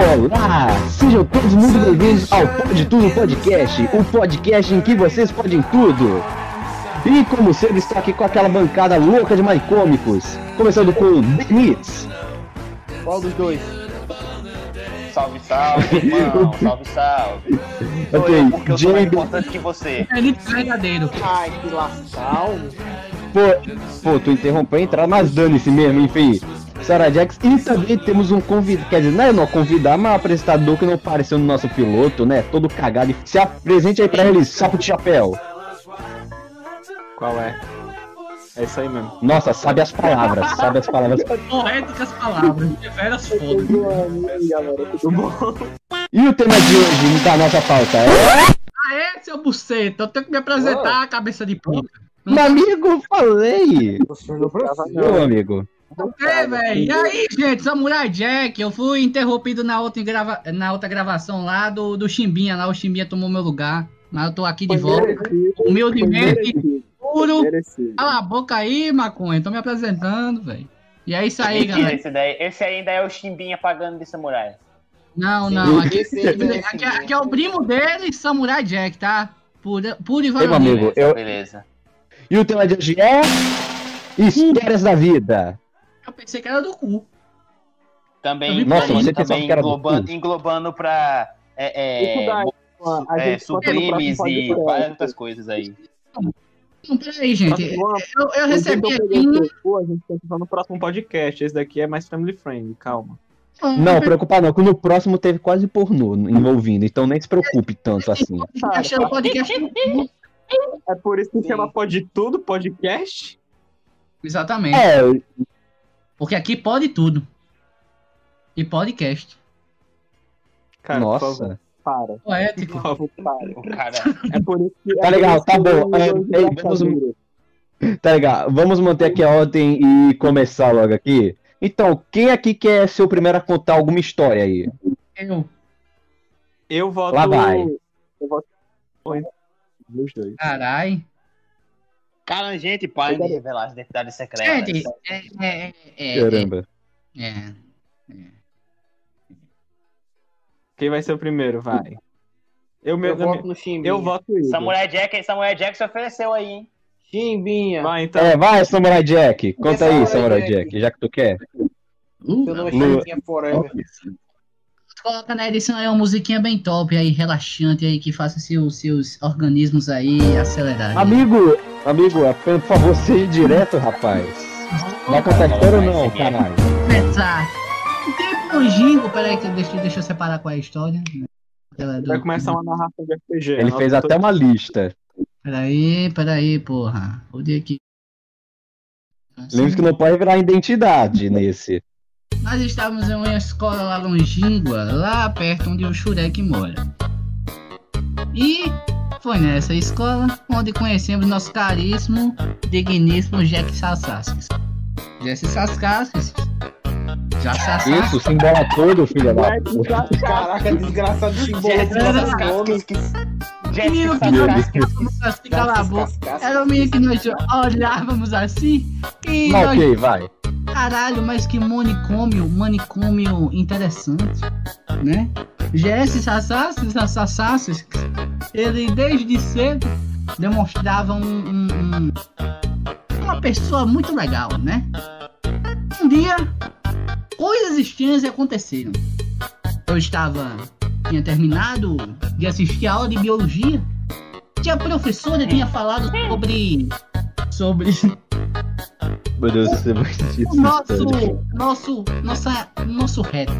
Olá! Sejam todos muito bem-vindos ao Pode Tudo Podcast, o podcast em que vocês podem tudo. E como sempre, estou aqui com aquela bancada louca de maicômicos, começando com Denitz. Qual dos dois? Salve, salve, irmão. Salve, salve. Sou Ok, eu, porque eu sou mais Jamie. importante que você. Ele verdadeiro. Ai, que lascal. Pô, pô, tu interrompeu a entrada, mas dane-se mesmo, enfim. Sarah Jax, e também temos um convidado, quer dizer, não é não convidar, mas um apresentador que não apareceu no nosso piloto, né? Todo cagado. Se apresente aí pra eles, sapo de chapéu. Qual é? É isso aí mesmo. Nossa, sabe as palavras, sabe as palavras. Correto com as palavras. Deveras foda. galera, tudo bom? E o tema de hoje da nossa pauta é. Aê, seu buceta, eu tenho que me apresentar, cabeça de pica. Meu amigo, falei! Meu amigo. É, velho. E aí, gente, Samurai Jack, eu fui interrompido na outra, grava... na outra gravação lá do, do Chimbinha, lá o Chimbinha tomou meu lugar. Mas eu tô aqui de volta, humildemente, puro. Cala a boca aí, maconha, tô me apresentando, velho. E é isso aí, galera. esse, daí, esse ainda é o Chimbinha pagando de samurai. Não, não, aqui, Esse aí é aqui, aqui é o primo dele, Samurai Jack, tá? Puro, puro e varonil. amigo, Beleza, eu... beleza. e o tema de hoje é. Histórias da vida. Eu pensei que era do cu. Também, Nossa, também, você também que era do englobando, cu? englobando pra é, é, é, sublimes e várias outras coisas aí. Não, peraí, gente. Eu, eu recebi aqui. A gente tem que falar no próximo podcast. Esse daqui é mais family friendly, calma. Não, preocupa não, que no próximo teve quase pornô envolvindo, então nem se preocupe tanto assim. Podcast. É por isso que chama Pode Tudo Podcast? Exatamente. É, Porque aqui pode tudo. E podcast. Cara, por favor, nossa. para. Poético. Por favor, para. O cara. É por isso que. Tá é legal, tá bom. É, eu- vamos- Tá legal, vamos manter aqui a ordem e começar logo aqui. Então, quem aqui quer ser o primeiro a contar alguma história aí? Eu. Eu voto. Lá vai. Eu voto. Os dois. Carai. Cara, gente, para de revelar as identidades secretas. Gente, é. É. É. é, Caramba. é. Quem vai ser o primeiro? Vai. Eu, meu, Eu voto no Chimbinha. eu voto Igor. Samurai Jack, Samurai Jack se ofereceu aí, hein? Chimbinha. Vai, então. É, vai, Samurai Jack. Conta aí, Samurai Jack. Jack, já que tu quer. Seu nome é Chimbinha Forever. Coloca na edição aí uma musiquinha bem top aí, relaxante aí, que faça seus, seus organismos aí acelerarem. Amigo, amigo, por favor, seja direto, rapaz. Vai contar história ou não, caralho? começar. O tempo longínquo, peraí, que deixa, deixa eu separar qual é a história. Aquela do- Vai começar uma narração de RPG. Ele Anota fez até uma lista. Peraí, peraí, porra. O dia aqui. Lembre que não pode virar identidade nesse. Nós estávamos em uma escola lá longínqua, lá perto onde o Shurek mora. E foi nessa escola onde conhecemos nosso caríssimo, digníssimo Jack Sassaskis. Jack Sassaskis. Já Sassaskis. Isso, se embola todo, filho da puta. Caraca, desgraçado de Jesse bola. Saskaskas. Jesse Menino que nós se cala a boca. Era o menino que nós olhávamos assim e Não, nós ok, vai. Caralho, mas que manicômio, manicômio interessante, né? Jesse Sassassis, Sassassis, ele desde cedo demonstrava um, um- um- uma pessoa muito legal, né? Um dia, coisas estranhas aconteceram. Eu estava, tinha terminado de assistir a aula de biologia, que a professora tinha falado sobre, sobre Meu Deus, isso muito o difícil. nosso, nosso, nossa, nosso reto.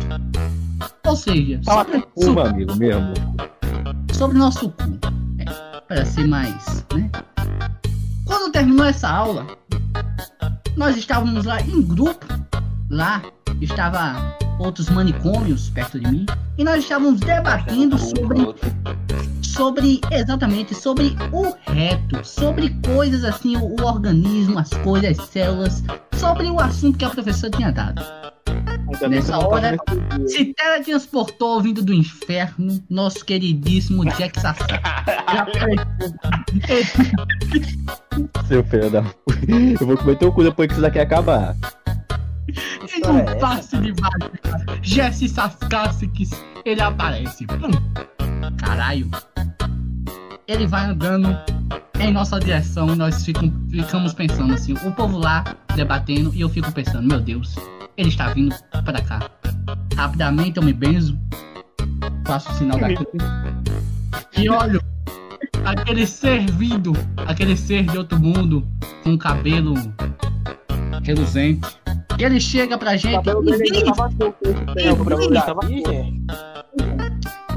Ou seja, Fala sobre, com uma, amigo mesmo. sobre nosso cu. É, para ser mais, né? Quando terminou essa aula, nós estávamos lá em grupo. Lá estava outros manicômios perto de mim. E nós estávamos debatendo sobre sobre exatamente sobre o reto, sobre coisas assim, o, o organismo, as coisas, as células, sobre o assunto que a professora tinha dado. Nessa hora-. Se teletransportou vindo do inferno, nosso queridíssimo Jack Sassá. Seu filho da. Eu vou comer teu cu depois que isso daqui acabar. Que Em história um é passe de mágica, Jesse Saskasik, ele aparece. Pum. Caralho. Ele vai andando em nossa direção, nós ficam- ficamos pensando assim, o povo lá debatendo e eu fico pensando, meu Deus, ele está vindo para cá. Rapidamente eu me benzo, faço o sinal da cruz e olho aquele ser vindo, aquele ser de outro mundo, com cabelo reluzente. E ele chega pra O gente e tempo, o dele tava Ih,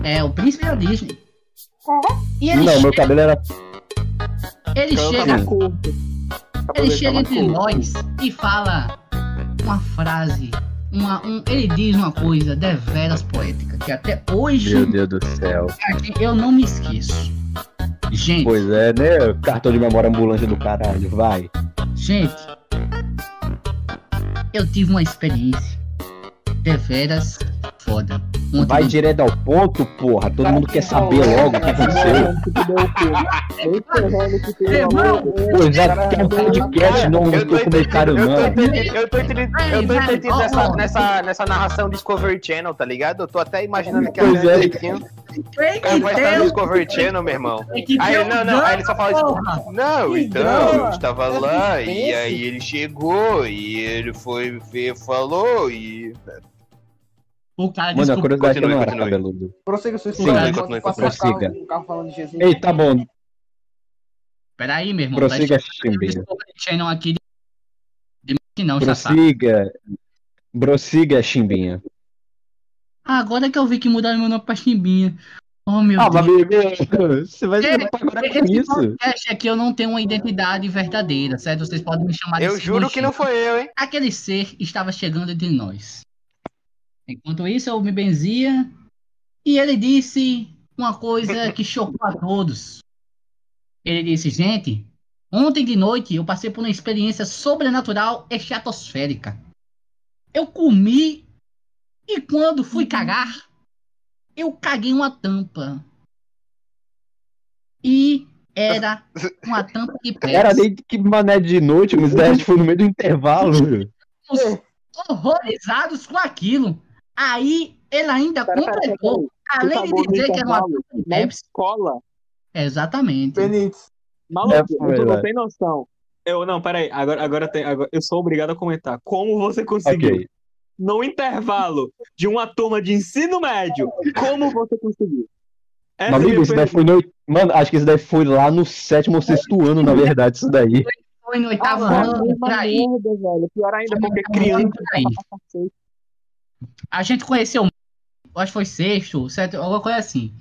é o príncipe da Disney. E ele Não, meu chega, cabelo era. ele chega, curto. O ele chega entre curto. nós e fala uma frase, uma, um, ele diz uma coisa deveras poética, que até hoje Meu Deus do céu. eu não me esqueço. Gente, Pois é, né? Cartão de memória ambulante do caralho, vai. Gente, eu tive uma experiência deveras foda. Ontem Vai eu- direto ao ponto, porra. Todo mundo quer saber logo o que aconteceu. É, que é um podcast, não Eu tô documentário, não. entendendo, eu tô entendendo, nessa, nessa, nessa narração Discovery Channel, tá ligado? Eu tô até imaginando que Pois é. direitinho. Tem O cara que vai estar no Discovery Channel, meu irmão. tem que Aí, não, não, aí ele só fala porra. tipo, não, Que então, eu estava é lá, e suspense. aí ele chegou, e ele foi, fe- falou, e... O cara Mano, a curiosidade é que eu não era Continue, cabeludo. Prossiga sua Sim, história. continue, Passa continue, prossiga. um carro falando de Jesus. Ei, tá bom. Peraí, meu irmão. Prossiga, tá Chimbinha. Discovery Channel aqui de... de... que não, já sabe. Prossiga. Prossiga, Chimbinha. Agora que eu vi que mudaram meu nome pra Chimbinha. Oh, meu Ah, Deus. você vai preocupar agora com isso. podcast aqui eu não tenho uma identidade verdadeira, certo? Vocês podem me chamar de Eu juro que não foi eu, hein? Aquele ser estava chegando entre nós. Enquanto isso, eu me benzia e ele disse uma coisa que chocou a todos. Ele disse, gente, ontem de noite eu passei por uma experiência sobrenatural estratosférica. Eu comi e quando fui cagar, eu caguei uma tampa. E era uma tampa de Pepsi. Era nem que mané de noite, mas foi no meio do intervalo. horrorizados com aquilo. Aí ele ainda Pera, pera, pera, completou, além de dizer que era uma Na Pepsi. escola. Exatamente. Benítez. Maluco, É, tu não tem noção. Eu, não, peraí, agora, agora, tem, agora eu sou obrigado a comentar. Como você conseguiu, Ok. no intervalo de uma turma de ensino médio, como você conseguiu? Essa é amigo, isso daí foi no. Mano, acho que isso daí foi lá no sétimo ou sexto ano, na verdade, isso daí. Foi no oitavo Ah, ano, por aí. merda, velho. Pior ainda, porque criança ano, por aí. pra cacete. A gente conheceu, eu acho que foi sexto, certo? Alguma coisa assim.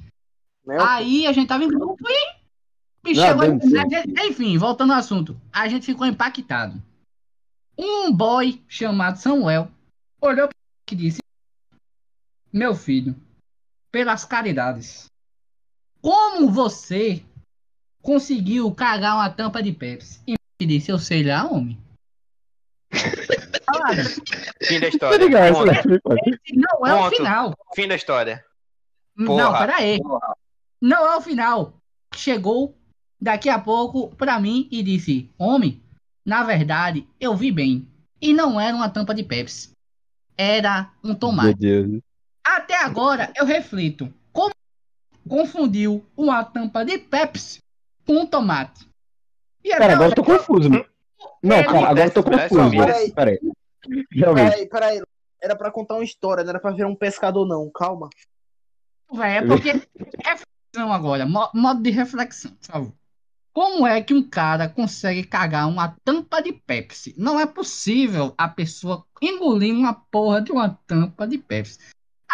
Né? Aí a gente tava em grupo e. e Não, chegou internet. Enfim, voltando ao assunto. A gente ficou impactado. Um boy chamado Samuel olhou e disse: Meu filho, pelas caridades, como você conseguiu cagar uma tampa de Pepsi? E disse: Eu sei lá, homem. Cara, Fim da Tá história. ligado? Não é o Ponto. final. Fim da história. Não, Porra. pera aí. Não é o final. Chegou daqui a pouco pra mim e disse: Homem, na verdade, eu vi bem. E não era uma tampa de Pepsi. Era um Meu tomate. Deus. Até agora eu reflito. Como confundiu uma tampa de Pepsi com um tomate? E Cara, agora eu tô confuso. mano. Não, É, cara, agora eu tô confuso. acontece. Pera aí. Realmente. Peraí, peraí. Era pra contar uma história, não era pra virar um pescador, não. Calma. Véi, é porque. Reflexão agora, mo- modo de reflexão, por favor. Como é que um cara consegue cagar uma tampa de Pepsi? Não é possível a pessoa engolir uma porra de uma tampa de Pepsi.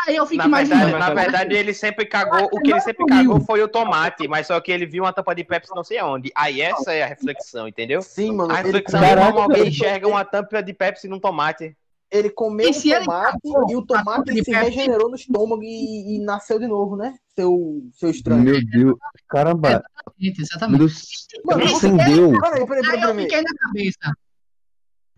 Aí eu fico Na verdade, imaginando. na verdade, ele sempre cagou. O que ele sempre cagou foi o tomate, mas só que ele viu uma tampa de Pepsi não sei aonde. Aí essa é a reflexão, entendeu? Sim, mano. A reflexão é como alguém enxerga uma tampa de Pepsi num tomate. ele comeu o tomate e o tomate se Pepsi? regenerou no estômago e, e nasceu de novo, né? Seu, seu estranho. Meu Deus. Caramba. Meu Exatamente. Deus. Mano, Acendeu. Peraí, peraí, Aí peraí, eu peraí. fiquei na cabeça.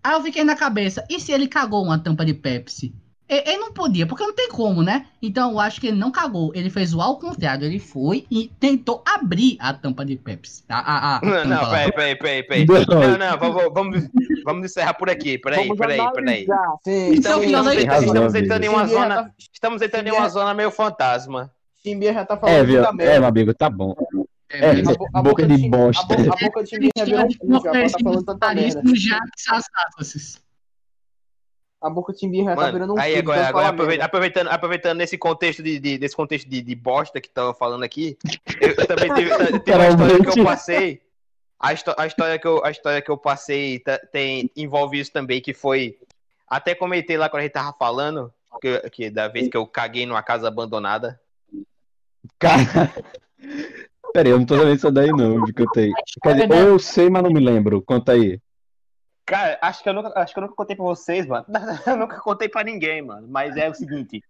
Aí eu fiquei na cabeça. E se ele cagou uma tampa de Pepsi? Ele, não podia, porque não tem como, né? Então eu acho que ele não cagou. Ele fez o ao contrário. Ele foi e tentou abrir a tampa de Pepsi. A, a, a Não, não, peraí, peraí, peraí, peraí. Não. Não, vamos, vamos, vamos encerrar por aqui. Peraí, peraí, peraí. Sim, Então, razão, Estamos entrando em uma já zona. tá- Estamos entrando em uma zona meio fantasma. Chimbinha já tá falando É, viu? muita É, meu amigo, tá bom. É, É, bo- a boca de bosta. A, bo- a boca de Chimbinha já virou um cu, já tá falando tanta merda. Assassins. A boca Chimbinha já tá Mano, virando um aí cu, agora, então agora aproveitando, aproveitando, aproveitando nesse contexto de, de- desse contexto de, de bosta que tava falando aqui, eu, eu também tive, tive uma história que eu passei. A, a história que eu, a história que eu passei tá- tem, envolve isso também, que foi. Até comentei lá quando a gente tava falando, que, que da vez que eu caguei numa casa abandonada. Cara. Pera aí, eu não tô sabendo isso daí não, de aí. Quer dizer, ou eu sei, mas não me lembro. Conta aí. Cara, acho que eu nunca, acho que eu nunca contei pra vocês, mano. Eu nunca contei pra ninguém, mano. Mas é o seguinte.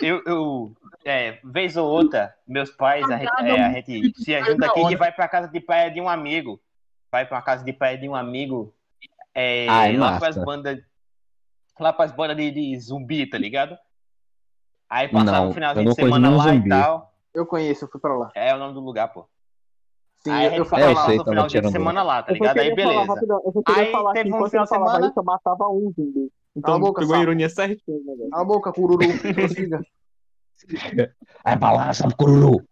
Eu, eu é, vez ou outra, meus pais, a gente, é, a gente se junta aqui e vai pra casa de praia de um amigo. Vai pra casa de praia de um amigo. É, Ai, lá massa. pras bandas. Lá pras bandas de, de zumbi, tá ligado? Aí passava um finalzinho não de semana lá nenhum e zumbi. tal. Eu conheço, eu fui pra lá. É o nome do lugar, pô. Sim, Aí eu, fui É, eu sei, no tava final de semana lá, tá ligado? Aí beleza. rapidão. Eu Aí falar que teve um enquanto final de falava semana- isso, eu matava um zumbi. Então a boca, pegou a sapo. ironia certinha, né, velho? Cala a boca, cururu. Vai pra lá, sabe, cururu.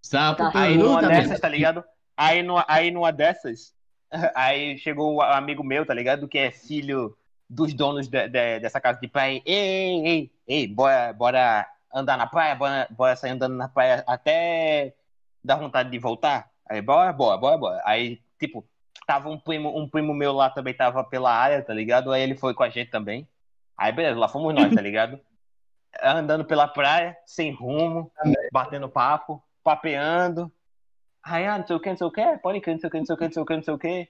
Sapo, Aí peru, numa tá dessas, tá ligado? Aí numa, aí numa dessas, aí chegou um amigo meu, tá ligado? Que é filho dos donos de- de- dessa casa de praia. Ei, ei, ei, ei, bora, bora andar na praia, bora, bora sair andando na praia até dar vontade de voltar. Aí, bora, bora, bora, bora. Aí, tipo, tava um primo, um primo meu lá também tava pela área, tá ligado? Aí ele foi com a gente também. Aí, beleza, lá fomos nós, tá ligado? Andando pela praia, sem rumo, batendo papo, papeando. Aí, ah, não sei o que, não sei o que, pode crer, não sei o que, não sei o que, não sei o que, não sei o que.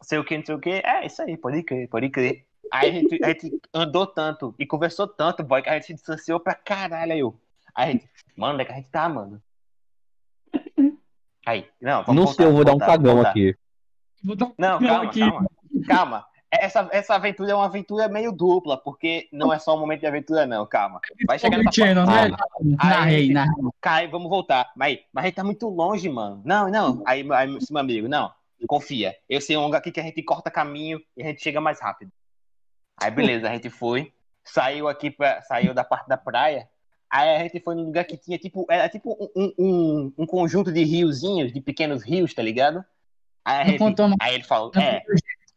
Não sei o que, não sei o que. É, isso aí, pode crer, pode crer. Aí a gente, a gente andou tanto e conversou tanto, boy, que a gente se distanciou pra caralho aí, eu. Aí a gente, mano, onde é que a gente tá, mano? Aí, não, vamos Não voltar, sei, eu vou dar um cagão voltar. aqui. Vou dar um Não, calma, aqui. calma. Calma. Essa, essa aventura é uma aventura meio dupla, porque não é só um momento de aventura, não, calma. Vai chegar nessa Channel, parte. né? Aí, Narrei, narrei. Cai, vamos voltar. Mas, mas a gente tá muito longe, mano. Não, não. Aí, aí meu amigo, não. Confia. Eu sei um lugar aqui que a gente corta caminho e a gente chega mais rápido. Aí, beleza, a gente foi. Saiu aqui, pra, saiu da parte da praia. Aí a gente foi num lugar que tinha tipo. Era tipo um, um, um conjunto de riozinhos, de pequenos rios, tá ligado? Aí, a gente, contou aí ele falou, é.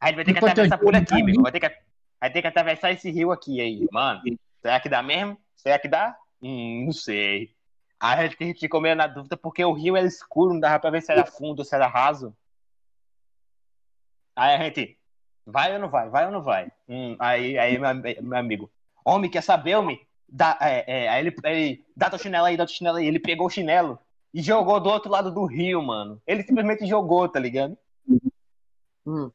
Aí ele vai ter que atravessar por aqui, meu. Vai ter, que, vai ter que atravessar esse rio aqui aí, mano. Será que dá mesmo? Será que dá? Hum, não sei. Aí a gente ficou meio na dúvida porque o rio era escuro, não dava pra ver se era fundo ou se era raso. Aí a gente, vai ou não vai? Vai ou não vai? Hum, aí, aí meu, meu amigo, homem, quer saber, homem? Dá, é, é, aí ele, ele, dá tua chinela aí, dá tua chinela aí. Ele pegou o chinelo e jogou do outro lado do rio, mano. Ele simplesmente jogou, tá ligado? Hum.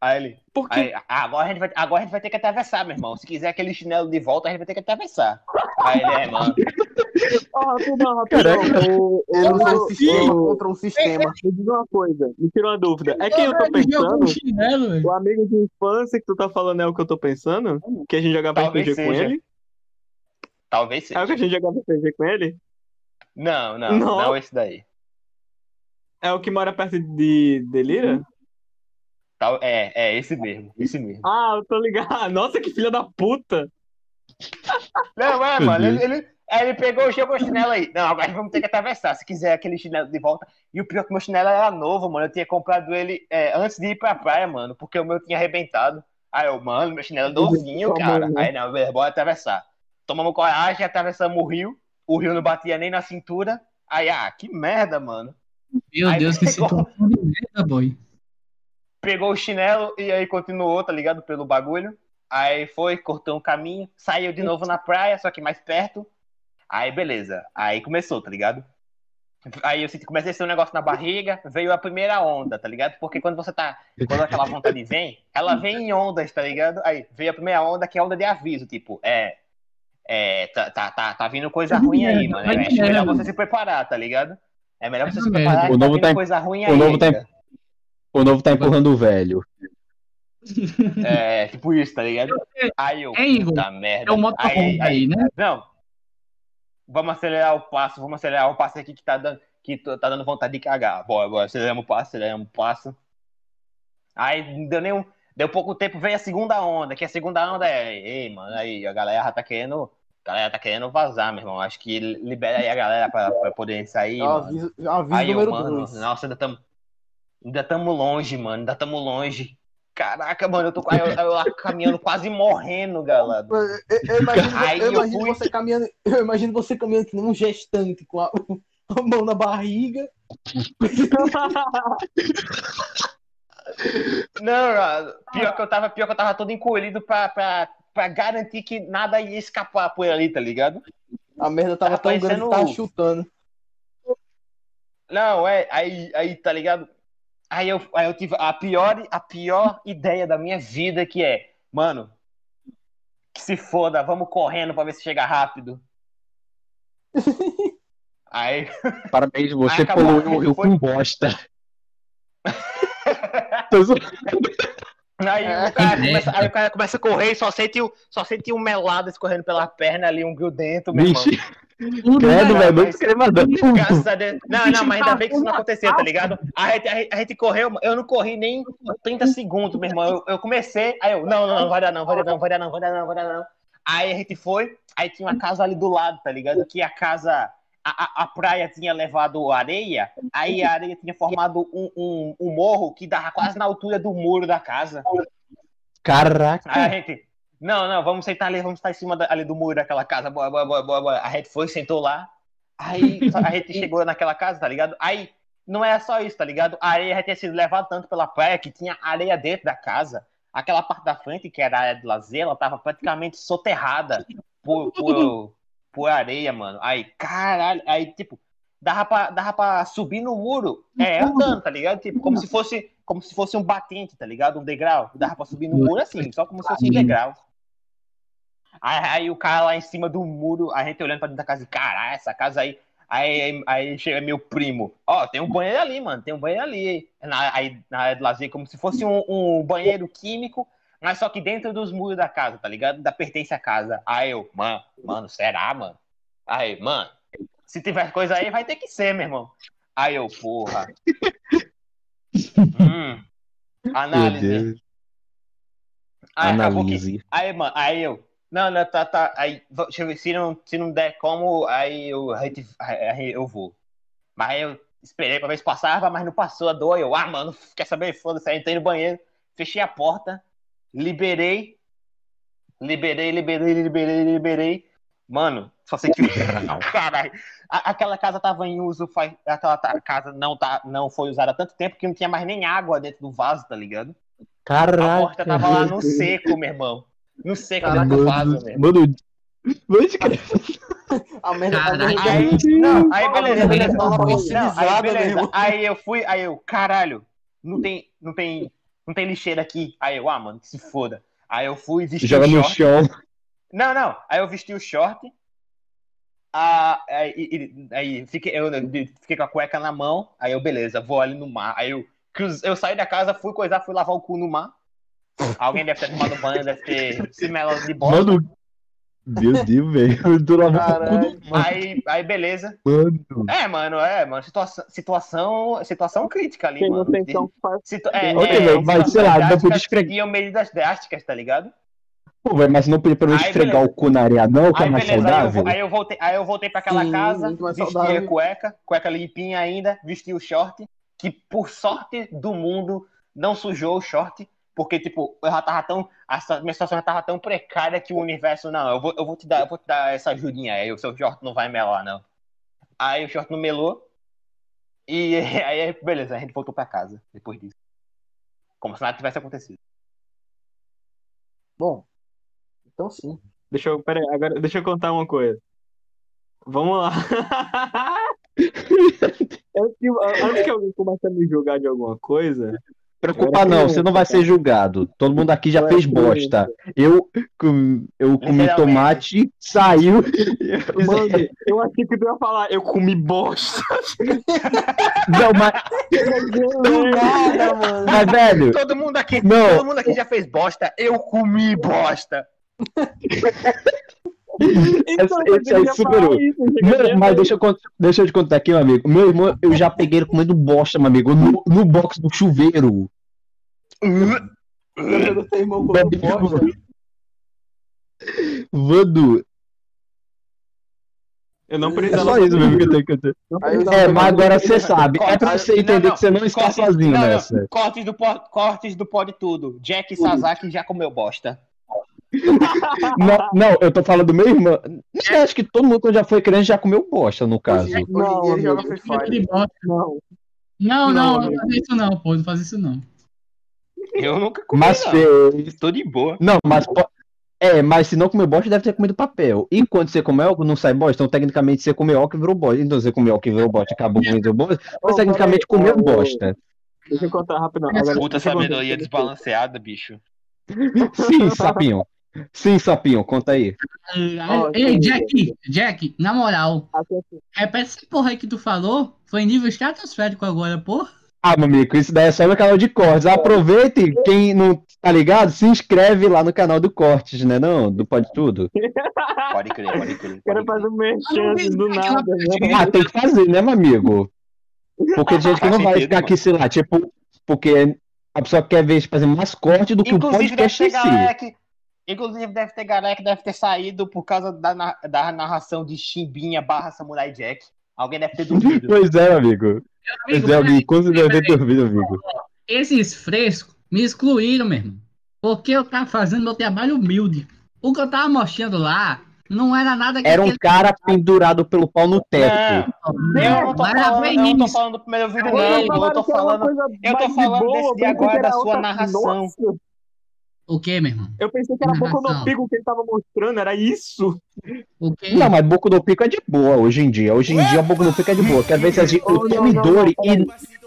Aí ele, Por quê? Aí, agora, a gente vai, agora a gente vai ter que atravessar, meu irmão. Se quiser aquele chinelo de volta, a gente vai ter que atravessar. Aí ele é, mano. Ó, rapidão, rapidão. O- Ele o- usou um o- sistema contra um sistema. Me diz uma coisa, me tira uma dúvida. É quem eu tô pensando? O amigo de infância que tu tá falando é o que eu tô pensando? Que a gente jogava Talvez RPG com seja. ele? Talvez É o que seja. a gente jogava RPG com ele? Não, não, Não. não, esse daí. É o que mora perto de Delira? Tal, é, é, esse mesmo, esse mesmo. Ah, eu tô ligado. Nossa, que filha da puta! Não, é, mano, ele, aí ele pegou, jogou o chinelo aí. Não, agora vamos ter que atravessar. Se quiser aquele chinelo de volta. E o pior é que meu chinelo era novo, mano. Eu tinha comprado ele é, antes de ir pra praia, mano, porque o meu tinha arrebentado. Aí eu, mano, meu chinelo é novinho, cara. né? Aí não, bora atravessar. Tomamos coragem, atravessamos o rio. O rio não batia nem na cintura. Aí, ah, que merda, mano. Meu Aí Deus, que pegou. situação de merda, boy. pegou o chinelo e aí continuou, tá ligado? Pelo bagulho. Aí foi, cortou um caminho, saiu de novo na praia, só que mais perto. Aí beleza. Aí começou, tá ligado? Aí eu senti, comecei a ser um negócio na barriga, veio a primeira onda, tá ligado? Porque quando você tá. Quando aquela vontade vem, ela vem em ondas, tá ligado? Aí veio a primeira onda, que é onda de aviso, tipo, é. É, tá, tá, tá, tá vindo coisa ruim aí, mano. É, é melhor você se preparar, tá ligado? É melhor você se Merda. preparar, O que tá novo vindo tá coisa ruim o aí. novo tá. O novo tá empurrando o velho. É, tipo isso, tá ligado? Aí eu, É, puta merda. É o motorhome aí, né? Não. Vamos acelerar o passo, vamos acelerar o passo aqui que tá dando, que tá dando vontade de cagar. Bora, bora, aceleramos o passo, aceleramos o passo. Aí não deu nenhum. Deu pouco tempo, veio a segunda onda, que a segunda onda é. Ei, mano, aí a galera tá querendo. A galera tá querendo vazar, meu irmão. Acho que libera aí a galera pra, pra poder sair. Aviso, aviso Aí número 2. nossa, ainda estamos. Ainda estamos longe, mano. Ainda estamos longe. Caraca, mano, eu tô eu, eu caminhando quase morrendo, galera. Eu, eu imagino, Aí eu imagino fui- você caminhando. Eu imagino você caminhando que nem um gestante com a, a mão na barriga. Não, mano, pior que eu tava, pior que eu tava todo encolhido pra, pra, pra garantir que nada ia escapar por ali, tá ligado? A merda tava Tá tão grande que tava chutando. Não, é, aí, aí, tá ligado? Aí eu, aí eu tive a pior, a pior ideia da minha vida que é, mano, que se foda, vamos correndo pra ver se chega rápido. Aí, Parabéns, você Acabou. poluiu o rio Foi- com bosta. Aí, É. o começa, aí o cara começa a correr e só sente, o- só sente um melado escorrendo pela perna ali, um grudento, meu irmão. Vixe, Tudo credo, velho, muito cremadão. Graças a Deus. Não, não, mas ainda bem que isso não aconteceu, tá ligado? A gente, a gente- a gente correu, eu não corri nem 30 segundos, meu irmão. Eu, eu comecei, aí eu, não, não, não, vai dar não, vai dar não, vai dar não, vai dar não, vai dar não. Aí a gente foi, aí tinha uma casa ali do lado, tá ligado? Que a casa, a, a, a praia tinha levado areia, aí a areia tinha formado um, um, um morro que dava quase na altura do muro da casa. Caraca. Aí a gente, não, não, vamos sentar ali, vamos estar em cima da- ali do muro daquela casa, bora, bora, bora, bora, bora. A gente foi, sentou lá, aí a gente chegou naquela casa, tá ligado? Aí não é só isso, tá ligado? A areia já tinha sido levada tanto pela praia que tinha areia dentro da casa. Aquela parte da frente, que era a área de lazer, ela tava praticamente soterrada por, por, por areia, mano. Aí, caralho, aí, tipo, dava pra, dava pra subir no muro, é, andando, tá ligado? Tipo, como se fosse, como se fosse um batente, tá ligado? Um degrau. Dava pra subir no muro assim, só como se fosse um degrau. Aí, aí o cara lá em cima do muro, a gente olhando pra dentro da casa e, caralho, essa casa aí. Aí, aí, aí chega meu primo, ó, tem um banheiro ali, mano, tem um banheiro ali. Na, aí na área de lazer, como se fosse um, um banheiro químico, mas só que dentro dos muros da casa, tá ligado? Da pertence à casa. Aí eu, mano, mano, será, mano? Aí, mano, se tiver coisa aí, vai ter que ser, meu irmão. Aí eu, porra. hum, análise. Aí acabou que Analise. Aí, mano, aí eu. Não, não, tá, tá. Aí, deixa eu ver, se não, se não der como, aí eu, aí, eu vou. Mas aí eu esperei pra ver se passava, mas não passou a dor. Eu, ah, mano, quer saber? Foda-se. Aí entrei no banheiro, fechei a porta, liberei. Liberei, liberei, liberei, liberei. Mano, só sei que. Caralho. A- Aquela casa tava em uso, faz, aquela casa não, tá, não foi usada há tanto tempo que não tinha mais nem água dentro do vaso, tá ligado? A Caraca. porta tava lá no seco, meu irmão. No seco Caraca, dentro do vaso, meu. Mano, mano, de cara. A merda a Caralho. merda- Aí, não, aí beleza, beleza. Tava Não, aí beleza. meu. Aí eu fui, aí eu, caralho, não tem, não tem, não tem lixeira aqui. Aí eu, ah, mano, que se foda. Aí eu fui vestir Joga o no short. chão. Não, não. Aí eu vesti o short. Ah, aí, e- aí fiquei, eu fiquei com a cueca na mão. Aí eu, beleza, vou ali no mar. Aí eu, eu saí da casa, fui coisar, fui lavar o cu no mar. Alguém deve ter tomado banho, deve ter se melado de bosta. Mano. Meu Deus, velho. Eu do. Aí, aí beleza. mano. É, mano, é, mano, situação, situação, situação crítica ali, Quem não mano. tem tão fácil. Situ- é, Ok, é, mas, sei lá, pra drásticas esfregar. Tinham medidas drásticas, tá ligado? Pô, velho, mas não podia menos Aí, esfregar beleza. o cu na areia, não, que é Aí mais beleza, aí eu, saudável. vo- aí eu voltei, aí eu voltei pra aquela Sim, casa, mais vesti a saudável. cueca, cueca limpinha ainda, vesti o short, que por sorte do mundo não sujou o short, porque tipo, eu já tava tão, a minha situação já tava tão precária que o universo, não, eu vou, eu vou te dar, eu vou te dar essa ajudinha aí, o seu short não vai melar, não. Aí o short não melou, e aí, beleza, a gente voltou pra casa depois disso. Como se nada tivesse acontecido. Bom, então sim. Deixa eu, pera aí, agora deixa eu contar uma coisa. Vamos lá. antes, que, antes que alguém comece a me julgar de alguma coisa, Preocupa não, criança, você não vai ser julgado. Todo mundo aqui já Eu fez bosta. Eu, com- eu comi Literalmente. tomate, saiu. Mano, eu achei que tu ia falar, eu comi bosta. Não, mas, Do nada, mano. mas velho, Todo mundo aqui, Não. todo mundo aqui já fez bosta. Eu comi bosta. Então, Esse- aí superou. Não, mas deixa eu, deixa eu te contar aqui, meu amigo. Meu irmão, eu já peguei ele comendo bosta, meu amigo, no, no box do chuveiro. Irmão Meu comendo amigo. bosta? Vando. Eu não É precisava. só isso mesmo que eu tenho que ter. Não É, Não, mas não, agora não, você sabe. É pra você entender que você não está Cortes- sozinho não, não, nessa. Cortes do, cortes do pó de tudo. Jack Sasaki já comeu bosta. Não, não, eu tô falando do meu irmão. Eu acho que todo mundo quando já foi criança já comeu bosta, no caso. Hoje dia Não. Não. Não, Não, não, não, amigo. faz isso não, pô, não faz isso não. Eu nunca comi, Mas não. fez. Tô de boa. Não, mas. É, mas se não comeu bosta, deve ter comido papel. E quando você comeu algo, não sai bosta. Então, tecnicamente, você comeu algo e virou bosta. Então, você comeu algo e virou bosta, acabou comendo bosta. Mas, tecnicamente, comeu bosta. Deixa eu contar rapidão. Puta sabedoria desbalanceada, bicho. Sim, sapinho. Sim, sapinho, conta aí. Ah, Ei. Jack, Jack, na moral, repete essa porra aí que tu falou. Foi nível estratosférico agora, pô. Ah, meu amigo, isso daí é só no canal de cortes. Aproveite, quem não tá ligado, se inscreve lá no canal do Cortes, né? Não, do Pode Tudo. Pode crer, pode crer. Quero Pode crer. fazer um merchan do nada, né? Ah, tem que fazer, né, meu amigo? Porque tem gente que não vai ficar aqui, sei lá, tipo, porque a pessoa quer ver fazer mais corte do que o Inclusive deve podcast ter em si. que. Inclusive deve ter galera que deve ter saído por causa da, da narração de Chimbinha barra Samurai Jack. Alguém deve ter dormido. Pois é, amigo. Pois Amigo, é, amigo. Com certeza tem ouvido, amigo. esses frescos me excluíram, meu irmão. Porque eu tava fazendo meu trabalho humilde. O que eu tava mostrando lá não era nada que Era um cara pendurado pelo pau no teto. Não, eu não tô falando, eu não tô falando do primeiro vídeo, não. Eu tô falando. eu tô falando boa, desse eu de agora, da sua narração. Nossa, O que, meu irmão? eu pensei que era Boku no. Pico que ele tava mostrando, era isso. O que? Não, mas Boku no Pico é de boa hoje em dia. Hoje em dia, Boku no Pico é de boa. Quero ver se a Oh, o não, Tomidori não, não, e.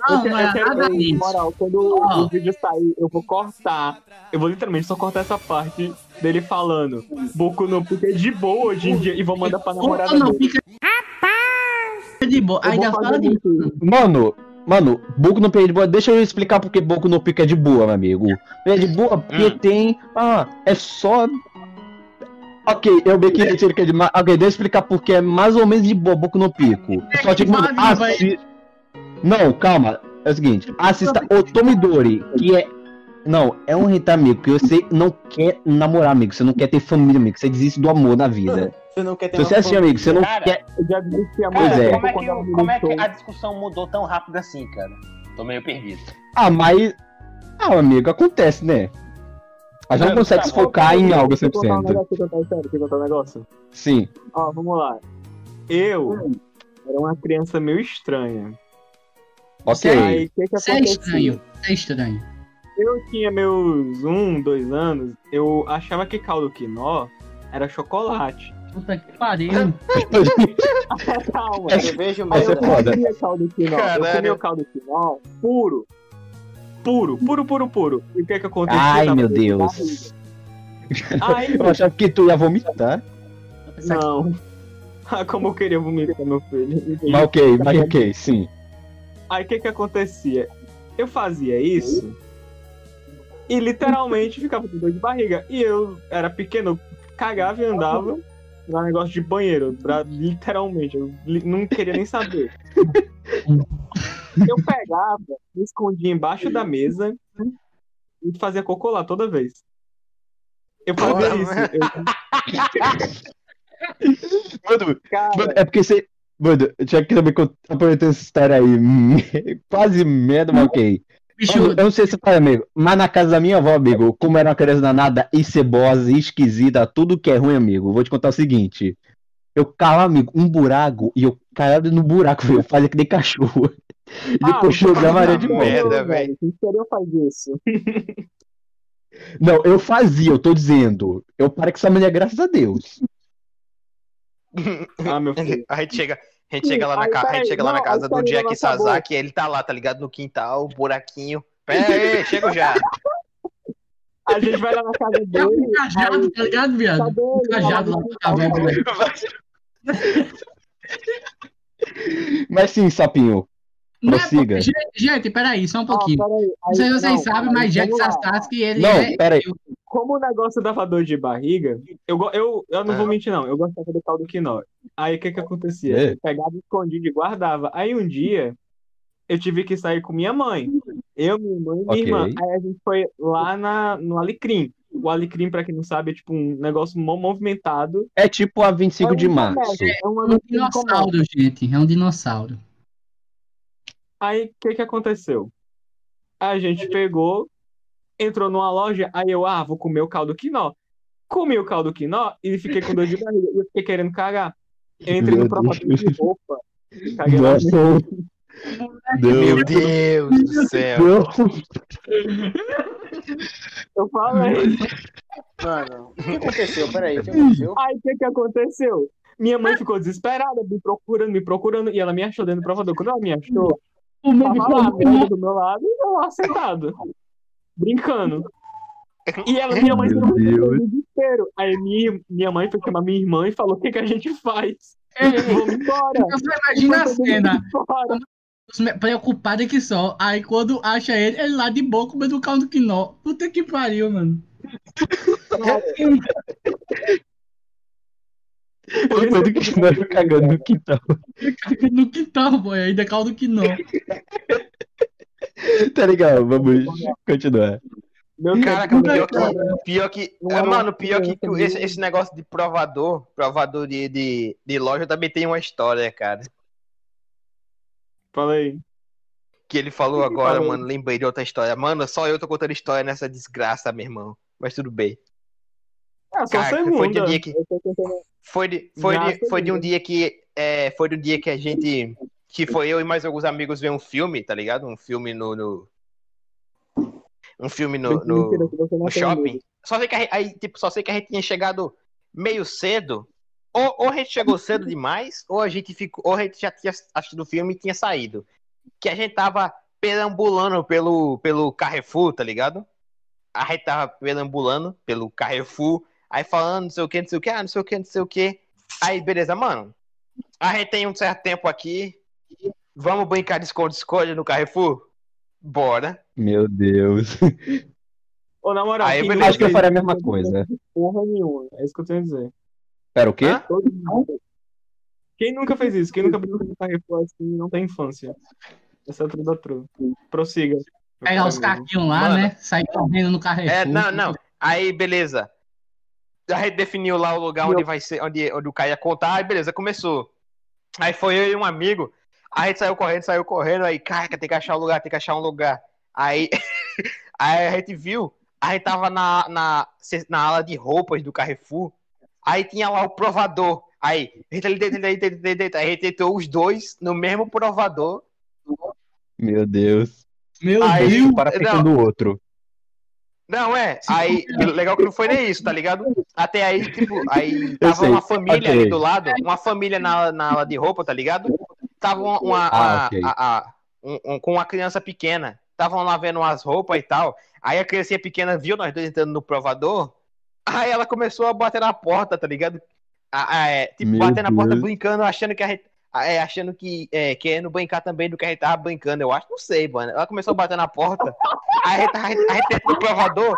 Não, eu, não é eu quero, nada eu, na disso. moral, quando Ó. o vídeo sair, eu vou cortar. Eu vou literalmente só cortar essa parte dele falando Boku no Pico é de boa hoje em dia e vou mandar pra namorada Ou não dele. fica. De boa. Eu Ainda fala de. Mano, mano, Boku no Pico é de boa. Deixa eu explicar porque Boku no Pico é de boa, meu amigo. É de boa porque Hum. tem. Ah, é só. Ok, eu bem que ele que é de. Ok, deixa eu explicar porque é mais ou menos de boa Boku no Pico. Só tipo, mano, assi... Não, calma. É o seguinte, assista o Tomidori, que é. Não, é um hentai, amigo, que você não quer namorar, amigo. Você não quer ter família, amigo. Você desiste do amor na vida. Você não quer ter Se você é assim, amigo, você não Cara, quer. Eu já disse que a Cara, Pois é. como, é que, como é que a discussão mudou tão rápido assim, cara? Tô meio perdido. Ah, mas. Ah, amigo, acontece, né? A gente não consegue tá se focar em algo Deixa eu contar um 100%. negócio, deixa eu contar, sério, deixa eu contar um negócio. Sim. Ó, vamos lá. Eu era uma criança meio estranha. Ok. Aí, o que que Isso é estranho. Isso é estranho. Eu tinha meus um, dois anos, eu achava que caldo quinó era chocolate. Puta que pariu. Calma. É, Cerveja Aí Essa eu é foda. caldo quinó. Eu comia o caldo quinó puro. Puro, puro, puro, puro. E o que que acontecia? Ai, meu Deus. Aí, Eu achava que tu ia vomitar. não. Ah, como eu queria vomitar, meu filho. Mas ok, mas ok, sim. Aí o que que acontecia? Eu fazia isso e literalmente ficava com dor de barriga. E eu era pequeno, eu cagava e andava no negócio de banheiro, pra, literalmente. Eu li- não queria nem saber. Eu pegava, me escondia embaixo da mesa e fazia cocô lá toda vez. Eu fazia Porra, isso. Eu, Mano, é porque você. Mano, eu tinha que também contar aproveitando essa história aí. Quase merda, mas ok. Bicho, Mano, eu não sei se faz, amigo, mas na casa da minha avó, amigo, como era uma criança danada e cebosa e esquisita, tudo que é ruim, amigo, vou te contar o seguinte. Eu cava, amigo, um buraco e eu caía no buraco, velho, eu fazia que nem cachorro. E Ah, depois jogava areia de merda, velho. Vocês queriam fazer isso. Não, eu fazia, eu tô dizendo. Eu parei com essa mulher, graças a Deus. Ah, meu filho. A gente chega, a gente chega lá na, Aí, ca- a gente chega lá na casa aí do peraí, Jack. Sasaki, ele tá lá, tá ligado? No quintal, buraquinho, Pera aí, chego já. A gente vai lá na casa É dele. um cajado, tá ligado, viado? Cadê Um cajado lá cavalo, velho. Mas sim, sapinho. Não é Prossiga. Gente, peraí, só um pouquinho. Ó, peraí, Não sei se aí- vocês não, sabem, aí, mas Jack. Sastasky, ele Não, é. peraí. Como o negócio dava dor de barriga, eu, eu, eu não Ah. vou mentir, não. Eu gostava do caldo quinó. Aí o que que acontecia? É. Eu pegava, escondido e guardava. Aí um dia, eu tive que sair com minha mãe. Eu, minha mãe e minha Ok. irmã. Aí a gente foi lá na, no Alecrim. O Alecrim, pra quem não sabe, é tipo um negócio movimentado. É tipo a 25 É de março. comércio, É um É um dinossauro, gente. É um dinossauro. Aí o que que aconteceu? A gente pegou, entrou numa loja, aí eu, ah, vou comer o caldo quinó. Comi o caldo quinó e fiquei com dor de barriga. E eu fiquei querendo cagar. Eu entrei Meu no provador Deus. de roupa. Caguei lá Nossa. Meu Deus. Do céu. Eu falei. Mano, o que aconteceu? Peraí, o que aconteceu? Aí o que que aconteceu? Minha mãe ficou desesperada, me procurando, me procurando, e ela me achou dentro do provador. Quando ela me achou, O tava lá, do meu lado e eu lá sentado, brincando. E ela, minha mãe Meu ficou Deus. no desespero. Aí minha, minha mãe foi chamar minha irmã e falou: o que, que a gente faz? Vamos embora. Eu só imagino a cena. embora. Preocupado que só. Aí quando acha ele, ele lá de boa comendo o caldo quinó. Puta que pariu, mano. Depois do que nós cagando no quintal. No quintal, boy. Ainda caldo quinó. Tá legal, vamos continuar. Meu Caraca, pior cara. que, pior que, Não é é, mano, pior que, que criança esse, esse negócio de provador, provador de, de, de loja também tem uma história, cara. Fala aí. Que ele falou agora, Falou. mano, lembrei de outra história. Mano, só eu tô contando história nessa desgraça, meu irmão. Mas tudo bem. Ah, só Caraca, segunda. foi de um dia que- tô tentando- Foi de, foi de, foi de um dia que. É, foi de um dia que a gente. Que foi eu e mais alguns amigos ver um filme, tá ligado? Um filme no. no- um filme no, no, no shopping. Só sei que a gente, aí, tipo, só sei que a gente tinha chegado meio cedo. Ou, ou a gente chegou cedo demais, ou a gente ficou, ou a gente já tinha assistido o filme e tinha saído. Que a gente tava perambulando pelo, pelo Carrefour, tá ligado? A gente tava perambulando pelo Carrefour, aí falando não sei o que, não sei o que, ah, não sei o que, não sei o que. Aí, beleza, mano. A gente tem um certo tempo aqui. Vamos brincar de esconde-esconde no Carrefour? Bora. Meu Deus. Ô, na moral, Aí, beleza. Acho que eu faria a mesma coisa. Porra nenhuma. É isso que eu tenho a dizer. Pera, o quê? Hã? Quem nunca fez isso? Quem nunca brincou de Carrefour assim não tem infância. Essa é tudo outro. Prossiga. Pegar os amigo. caquinhos lá, Mano. né? Sair correndo no Carrefour. É, não, não. Aí, beleza. A gente definiu lá o lugar onde vai ser, onde, onde o cara ia contar. Aí, beleza, começou. Aí foi eu e um amigo. Aí a gente saiu correndo, saiu correndo. Aí, caraca, tem que achar um lugar, tem que achar um lugar. Aí, aí a gente viu. A gente tava na, na, na ala de roupas do Carrefour. Aí tinha lá o provador. Aí, a gente ali dentro, dentro, dentro, dentro, dentro. Aí a gente entrou os dois no mesmo provador. Meu Deus. Meu Aí, Deus. Para picando o outro. Não, é. Aí, legal que não foi nem isso, tá ligado? Até aí, tipo, aí tava sei, uma família ali do lado, uma família na, na ala de roupa, tá ligado? Tava uma, uma- Ah, a- ok. a- a- um- um- com uma criança pequena. Estavam lá vendo umas roupas e tal. Aí a criancinha pequena viu nós dois entrando no provador. Aí ela começou a bater na porta, tá ligado? É, tipo, Meu bater na porta, brincando, achando que a gente. É, achando que é, querendo brincar também do que a gente tava brincando, eu acho, não sei, mano. Ela começou a bater na porta, aí a gente, a gente, a gente entrou no provador,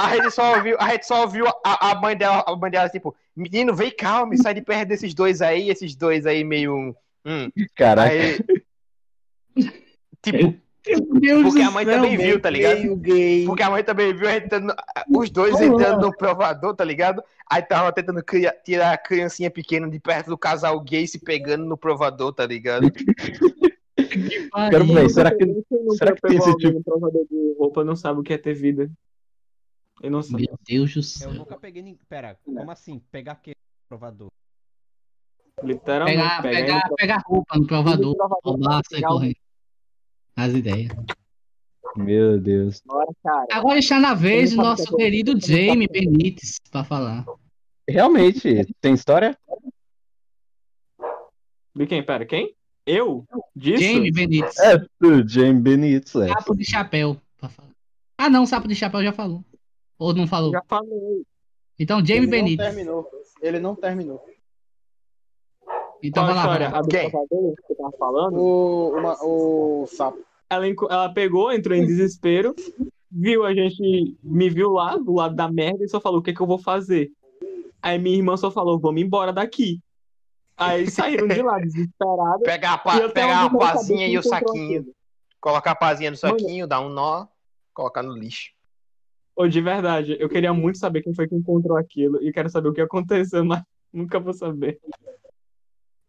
a gente só ouviu, a gente só ouviu a, a mãe dela, a mãe dela, tipo, menino, vem calma, sai de perto desses dois aí, esses dois aí meio. Hum. Caraca. Aí. Tipo, Meu Deus porque a mãe céu, também viu, tá ligado? Gay. Porque a mãe também viu entrando- os dois entrando no provador, tá ligado? Aí tava tentando cria- tirar a criancinha pequena de perto do casal gay se pegando no provador, tá ligado? que pariu. Quero ver, será que, será que tem esse tipo- no provador de roupa não sabe o que é ter vida. Eu não sei. Meu Deus do Eu céu. nunca peguei ninguém. Pera, como assim? Pegar que provador? Literalmente. Pegar, pegar pegar, no pegar roupa no provador, provador, roubar, sair correndo. As ideias. Meu Deus. Bora, cara. Agora está na vez do nosso que querido Jamie? Benítez para falar. Realmente, tem história? De quem? Pera, quem? Eu? Disso? Jamie Benítez. É, o Jamie Benítez, é. Sapo de chapéu. pra falar. Ah, não, sapo de chapéu já falou. Ou não falou? Já falei. Então, Jamie Ele não Benítez. terminou. Ele não terminou. Então, Qual a vai lá, história? lá. A do que você tava falando? O, uma- o sapo. Ela, ela pegou, entrou em desespero, viu a gente, me viu lá, do lado da merda, e só falou, o que que eu vou fazer? Aí minha irmã só falou, vamos embora daqui. Aí saíram de lá, desesperadas. Pegar a, pa, pegar a pazinha e o saquinho. Colocar a pazinha no Mano. saquinho, dar um nó, colocar no lixo. Ô, de verdade, eu queria muito saber quem foi que encontrou aquilo, e quero saber o que aconteceu, mas nunca vou saber.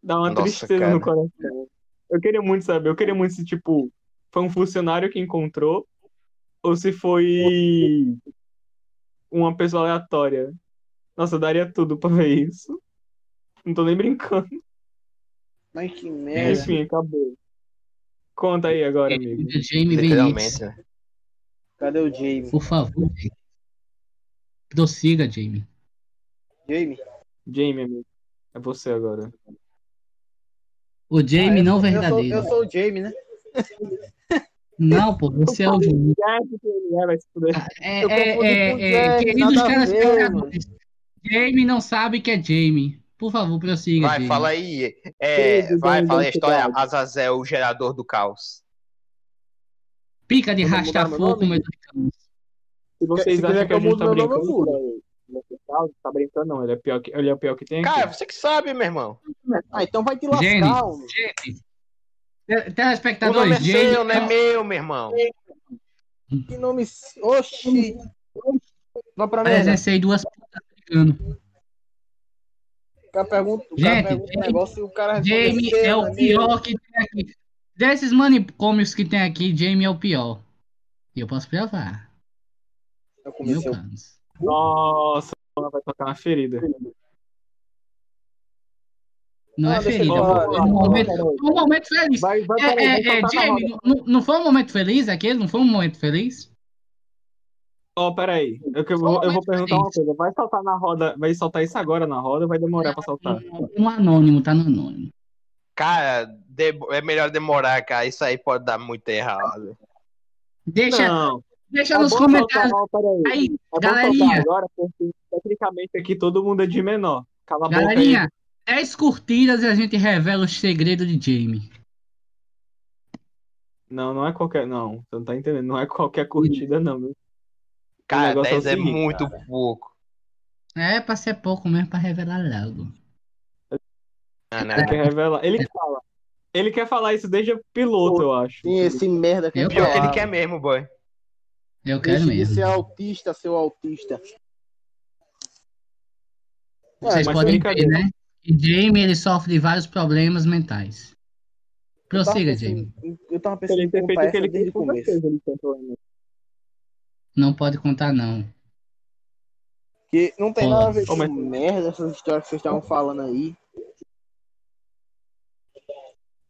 Dá uma Nossa, tristeza cara. no coração. Eu queria muito saber, eu queria muito se, tipo, foi um funcionário que encontrou, ou se foi uma pessoa aleatória. Nossa, eu daria tudo pra ver isso. Não tô nem brincando. Mas que merda. Enfim, acabou. Conta aí agora, amigo. Jamie Literalmente, Benítez. né? Cadê o Jamie? Por favor. Prossiga, Jamie. Jamie? Jamie, amigo. É você agora. O Jamie Ah, não sou, eu, sou, verdadeiro. eu sou o Jamie, né? Não, pô, você é o Jamie. Que ele é. É, é, confundi é, é, Jack, queridos telespectadores. Jamie não sabe que é Jamie. Por favor, prossiga, Vai, Jamie. fala aí. É, vai, fala a história. Azazel, o gerador do caos. Pica de nome? meu Deus. Se vocês acham que a gente tá brincando, legal, tá brincando não, ele é pior que, ele é o pior que tem aqui. Cara, você que sabe, meu irmão. Ah, então vai te lascar, homem. Jamie. Te- O nome Telespectadores, é Jamie. seu, não é meu, meu irmão. Que nome. Oxi. Vai pra merda. Presenciei duas putas brigando. O cara pergunta, o cara Gente, pergunta um Jamie- negócio e o cara Jamie seu, é o meu. pior que tem aqui. Desses manicômios que tem aqui, Jamie é o pior. E eu posso provar. Eu comecei. Nossa, ela vai tocar na ferida. Não Ah, é ferida, falar. foi um momento, foi um momento feliz. Vai, vai, É, é, é, na Jamie, não, não foi um momento feliz aquele? Não foi um momento feliz? Ó, peraí, eu, que eu, vou, eu vou perguntar uma coisa, vai soltar na roda, vai soltar isso agora na roda ou vai demorar pra soltar? Um anônimo, tá no anônimo. Cara, de- é melhor demorar, cara. Isso aí pode dar muito errado. Deixa, Não, deixa é nos comentários aí, É galerinha. agora porque tecnicamente aqui todo mundo é de menor. Cala a boca aí. Galerinha, 10 curtidas e a gente revela o segredo de Jamie. Não, não é qualquer, não, você não tá entendendo, não é qualquer curtida não? Cara, negócio é o 10 é, seguinte, muito pouco. É pra ser pouco mesmo, pra revelar logo. Ah, não. Que revelar. Ele que fala. Ele quer falar isso desde o piloto, eu acho. Sim, esse merda que Eu Pior que ele quer mesmo, boy. Eu quero Deixa de mesmo. ser autista, seu autista. Vocês podem ver, né? Que Jamie ele sofre de vários problemas mentais. Prossiga, Jamie. Eu tava pensando em contar que essa ele desde o com começo. ele tentou, né? Não pode contar, não. Que não tem nada a ver com Ô, mas- merda, essas histórias que vocês estavam falando aí.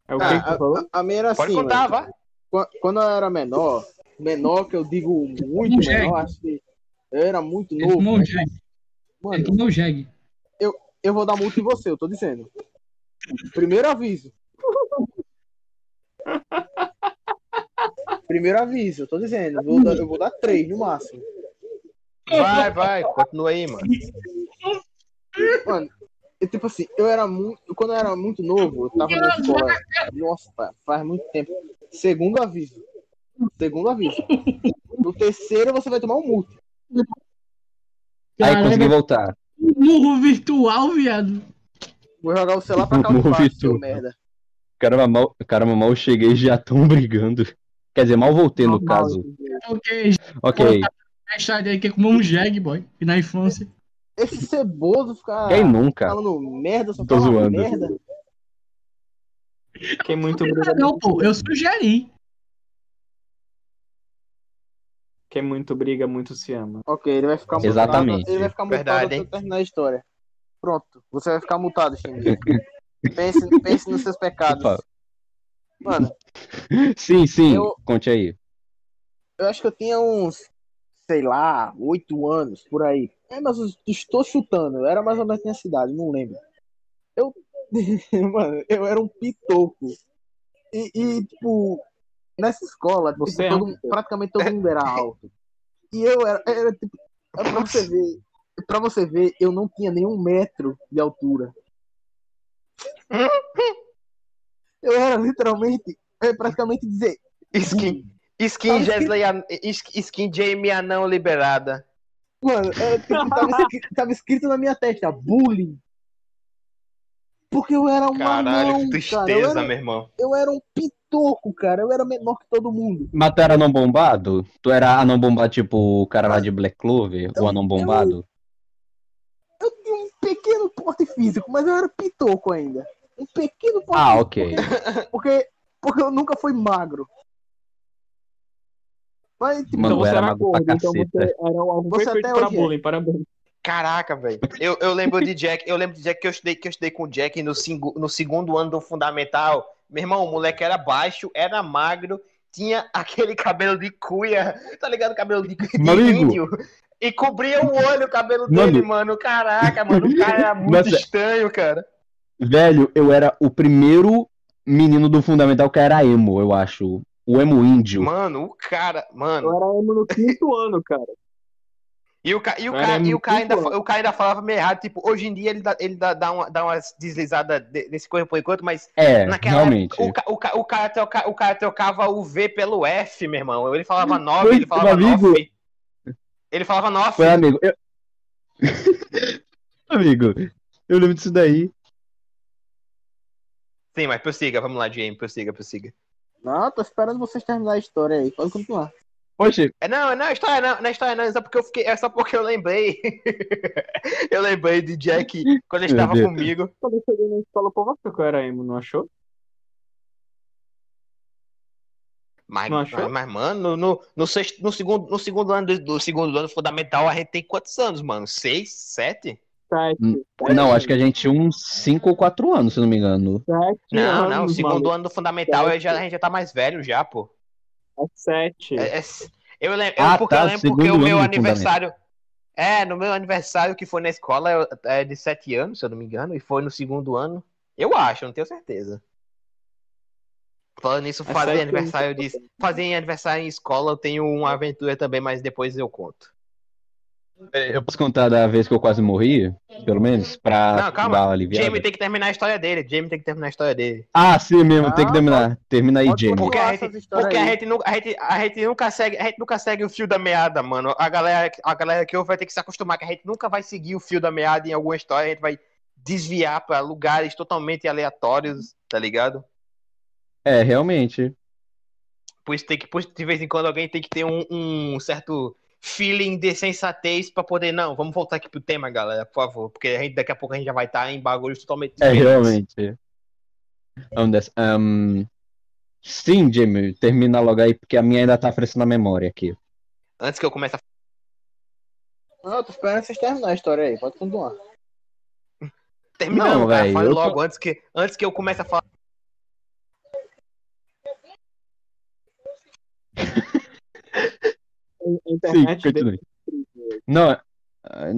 É o Ah, que que tu falou? A, a minha era Pode assim, contar. Qua- Quando eu era menor, menor que eu digo muito jegue. menor, acho que eu era muito Ele novo. tomou o jegue. Ele Mano, tomou o jegue. eu vou dar multa em você, eu tô dizendo. Primeiro aviso. Primeiro aviso, eu tô dizendo. Eu vou dar, eu vou dar três no máximo. Vai, vai. Continua aí, mano. Mano, eu, tipo assim, eu era muito. Quando eu era muito novo, eu tava na escola. Nossa, fa- faz muito tempo. Segundo aviso. Segundo aviso. No terceiro você vai tomar um multa. Aí consegui Caralho, voltar. murro virtual, viado. Vou jogar o celular pra cá no seu merda. Caramba, mal, caramba, mal cheguei e já tão brigando. Quer dizer, mal voltei no Normal, caso. esse Ok, Ok. a história dele que comeu um jegue, boy. E na infância. Esse ceboso ficar Quem nunca? falando merda, só Tô fala zoando. merda. Quem muito não, pô, eu sugeri. Quem muito briga, muito se ama. Ok, ele vai ficar mutado. Exatamente. Ele vai ficar mutado Verdade, até eu hein? terminar a história. Pronto, você vai ficar mutado, Xingu. pense, pense nos seus pecados. Opa. Mano, Sim, sim. Eu- Conte aí. eu acho que eu tinha uns, sei lá, oito anos, por aí. É, mas eu estou chutando. Eu era mais ou menos na minha cidade, não lembro. Eu, mano, eu era um pitoco. E, e, tipo, nessa escola, tipo, Você é todo- praticamente todo mundo era alto. E eu era, era tipo, é pra você ver, pra você ver, eu não tinha nenhum metro de altura. Eu era literalmente, é praticamente dizer, Skin, skin, Jesley, An- is- skin Jamie Anão liberada. Mano, é, tipo, tava, escrito, tava escrito na minha testa, bullying. Porque eu era um Caralho, anão, que cara. Tristeza, era, meu irmão. eu era um pitoco, cara. Eu era menor que todo mundo. Mas tu era anão bombado? Tu era anão bombado tipo o cara lá de Black Clover? O anão bombado? Eu tinha um pequeno porte físico, mas eu era pitoco ainda. Um pequeno porte Ah, ok. Porque, porque eu nunca fui magro. Mas, tipo, Mano, então você era era magro pra gordo, então caceta. você era algo Você perfeito até para hoje é. bullying, parabéns. Caraca, velho. Eu, eu lembro de Jack, eu lembro de Jack que eu estudei, que eu estudei com o Jack no, cingu- no segundo ano do fundamental. Meu irmão, o moleque era baixo, era magro, tinha aquele cabelo de cuia, tá ligado? Cabelo de, de índio. E cobria o olho, o cabelo Mano. dele, mano. Caraca, mano, o cara era muito Nossa. estranho, cara. Velho, eu era o primeiro menino do fundamental que era emo, eu acho. O emo índio. Mano, o cara, mano. Eu era emo no quinto ano, cara. E o, ca- e o, cara, e o, cara ainda, o cara ainda falava meio errado. Tipo, hoje em dia ele dá, ele dá, dá, uma, dá umas deslizadas de- desse coisa por enquanto, mas É, naquela realmente. época, o, ca- o, ca- o, cara troca, o cara trocava o V pelo F, meu irmão. Ele falava 9, Foi, ele falava meu amigo. 9. Ele falava 9. Foi amigo. Eu... amigo, eu lembro disso daí. Sim, mas prossiga, vamos lá, Jamie, prossiga, prossiga. não, tô esperando vocês terminar a história aí. Pode continuar. Poxa, É, não, não é história, não, não é história, não, é só porque eu fiquei, é só porque eu lembrei. eu lembrei de Jack quando ele estava Deus. comigo. Quando eu cheguei na escola, o povo achou que eu era emo, não achou? Mas, Não achou? mas, mas, mano, no, no, sexto, no, segundo, no segundo ano do, do segundo ano fundamental, a gente tem quantos anos, mano? Seis? Sete? Sete. Hum, não, acho que a gente tinha uns 5 ou 4 anos, se não me engano. Sete Não, não, o anos, segundo maluco. ano do fundamental Sete. eu já, a gente já tá mais velho já, pô. É sete. É- é- eu lembro, Ah, eu, porque tá, eu lembro porque o meu aniversário. É, no meu aniversário que foi na escola eu- é de sete anos, se eu não me engano, e foi no segundo ano. Eu acho, não tenho certeza. Falando nisso, É fazer aniversário de. Fazer aniversário em escola, eu tenho uma aventura também, mas depois eu conto. Eu posso contar da vez que eu quase morri? Pelo menos? Pra Não, calma. dar uma aliviada? Jamie tem que terminar a história dele. Jamie tem que terminar a história dele. Ah, sim mesmo, tem que Ah, terminar. Termina aí, Jamie. Porque a gente, porque a gente, nunca, a, gente, a gente nunca segue, a gente nunca segue o fio da meada, mano. A galera, a galera que ouve vai ter que se acostumar que a gente nunca vai seguir o fio da meada em alguma história, a gente vai desviar pra lugares totalmente aleatórios, tá ligado? É, realmente. Por isso tem que, por isso, de vez em quando alguém tem que ter um, um certo feeling de sensatez pra poder, não, vamos voltar aqui pro tema, galera, por favor, porque a gente, daqui a pouco a gente já vai estar em bagulhos totalmente É, realmente. Dessa. Ahn, sim, Jamie, termina logo aí, porque a minha ainda tá fresca na memória aqui. Antes que eu comece a Não, tô esperando vocês terminar a história aí. Pode continuar. terminar, Não, cara, fale eu tô- logo, antes, que, antes que eu comece a falar. A Sim, internet continue. Não, ah,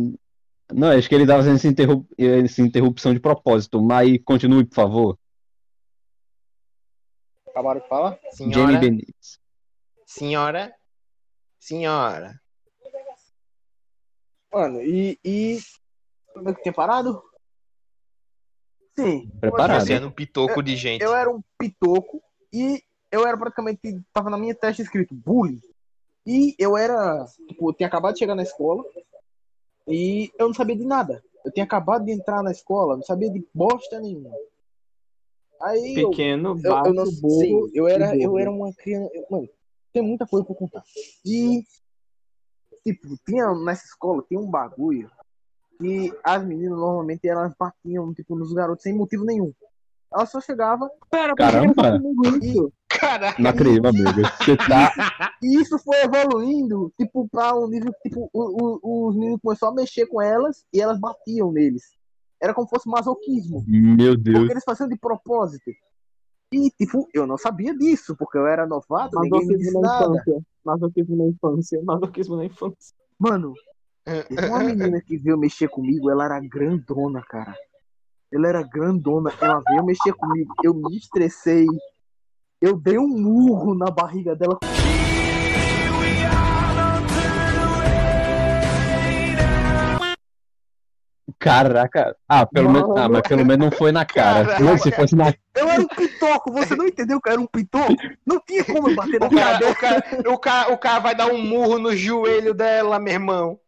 não, acho que ele tava fazendo essa, interrup- essa interrupção de propósito, mas continue, por favor. Acabaram de falar? Senhora, Benítez. senhora, senhora. Mano, e. e... Como é que tinha parado? Sim. Preparado. Você é um pitoco de gente. Eu era um pitoco e eu era praticamente. Tava na minha testa escrito bullying. E eu era. Tipo, eu tinha acabado de chegar na escola e eu não sabia de nada. Eu tinha acabado de entrar na escola, não sabia de bosta nenhuma. Aí eu, pequeno, eu, eu não baixo, burro. sim, eu era, e eu era uma criança. eu- Mano, tem muita coisa pra contar. E, tipo, tinha nessa escola, tinha um bagulho que as meninas normalmente elas batiam, tipo, nos garotos sem motivo nenhum. Elas só chegavam Pera, Caramba. tá comigo isso? Caraca. Não acredito, amigo. Você tá. E isso foi evoluindo, tipo, pra um nível que, tipo, o- o- os meninos começaram a mexer com elas e elas batiam neles. Era como se fosse masoquismo, Meu Deus. porque eles faziam de propósito. E, tipo, eu não sabia disso, porque eu era novato, ninguém me disse Masoquismo na nada. infância. Masoquismo na infância. Masoquismo na infância. Mano, teve uma menina que veio mexer comigo, ela era grandona, cara. Ela era grandona, ela veio mexer comigo, eu me estressei. Eu dei um murro na barriga dela. Caraca. Ah, pelo menos. Ah, mas pelo menos não foi na cara. Caraca. Se fosse na Eu era um pitoco, você não entendeu que eu era um pitoco? Não tinha como eu bater na O cara cara, o, cara, o, cara, o cara vai dar um murro no joelho dela, meu irmão.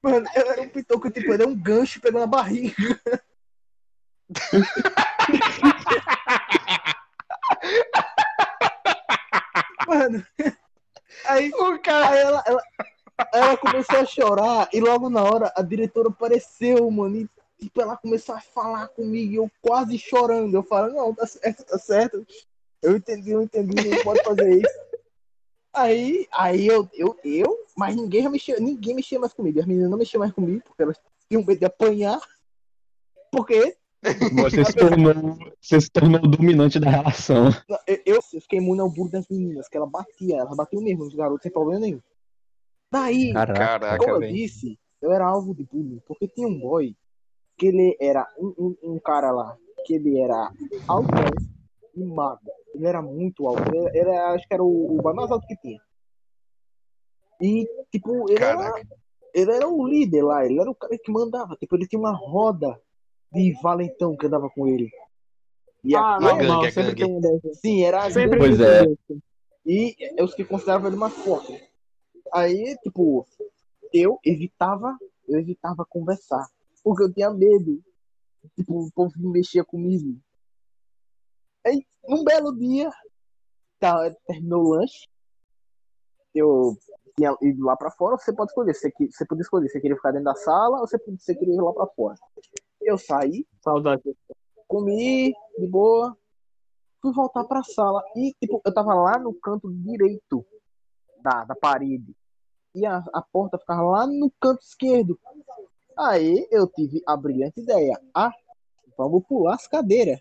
Mano, eu era um pitoco, tipo, era um gancho e pegou na barriga. Mano, aí, O cara. aí ela, ela, ela começou a chorar e logo na hora a diretora apareceu, mano. E tipo, ela começou a falar comigo e eu quase chorando. Eu falo, não, tá certo, tá certo. Eu entendi, eu entendi, não pode fazer isso. Aí, aí eu, eu, eu, mas ninguém mexia, ninguém mexia mais comigo. As meninas não mexiam mais comigo, porque elas tinham medo de apanhar. Porque Você se tornou, você se tornou o dominante da relação. eu, eu fiquei imune ao burro das meninas, que ela batia, ela batia mesmo nos garotos sem problema nenhum. Daí, Caraca. Como eu disse, eu era alvo de bullying, porque tinha um boy que ele era um, um, um cara lá, que ele era alto e magro. Ele era muito alto. Ele, ele era- acho que era o, o boy mais alto que tinha. E, tipo, ele era, ele era o líder lá, ele era o cara que mandava. Tipo, ele tinha uma roda de valentão que andava com ele. E Ah, gangue, normal, é sempre gangue. tem um dessas. sim, era a Sempre Pois é. e é os que consideravam ele mais forte. Aí, tipo, eu evitava, eu evitava conversar, porque eu tinha medo. Tipo, o povo mexia comigo. Aí, um belo dia, tá, terminou o lanche, eu tinha ido lá pra fora, você pode escolher, você, que- você pode escolher, você queria ficar dentro da sala ou você, você queria ir lá pra fora. Eu saí, Saudade. comi de boa, fui voltar pra sala e tipo, eu tava lá no canto direito da, da parede e a, a porta ficava lá no canto esquerdo. Aí eu tive a brilhante ideia, ah, vamos pular as cadeiras.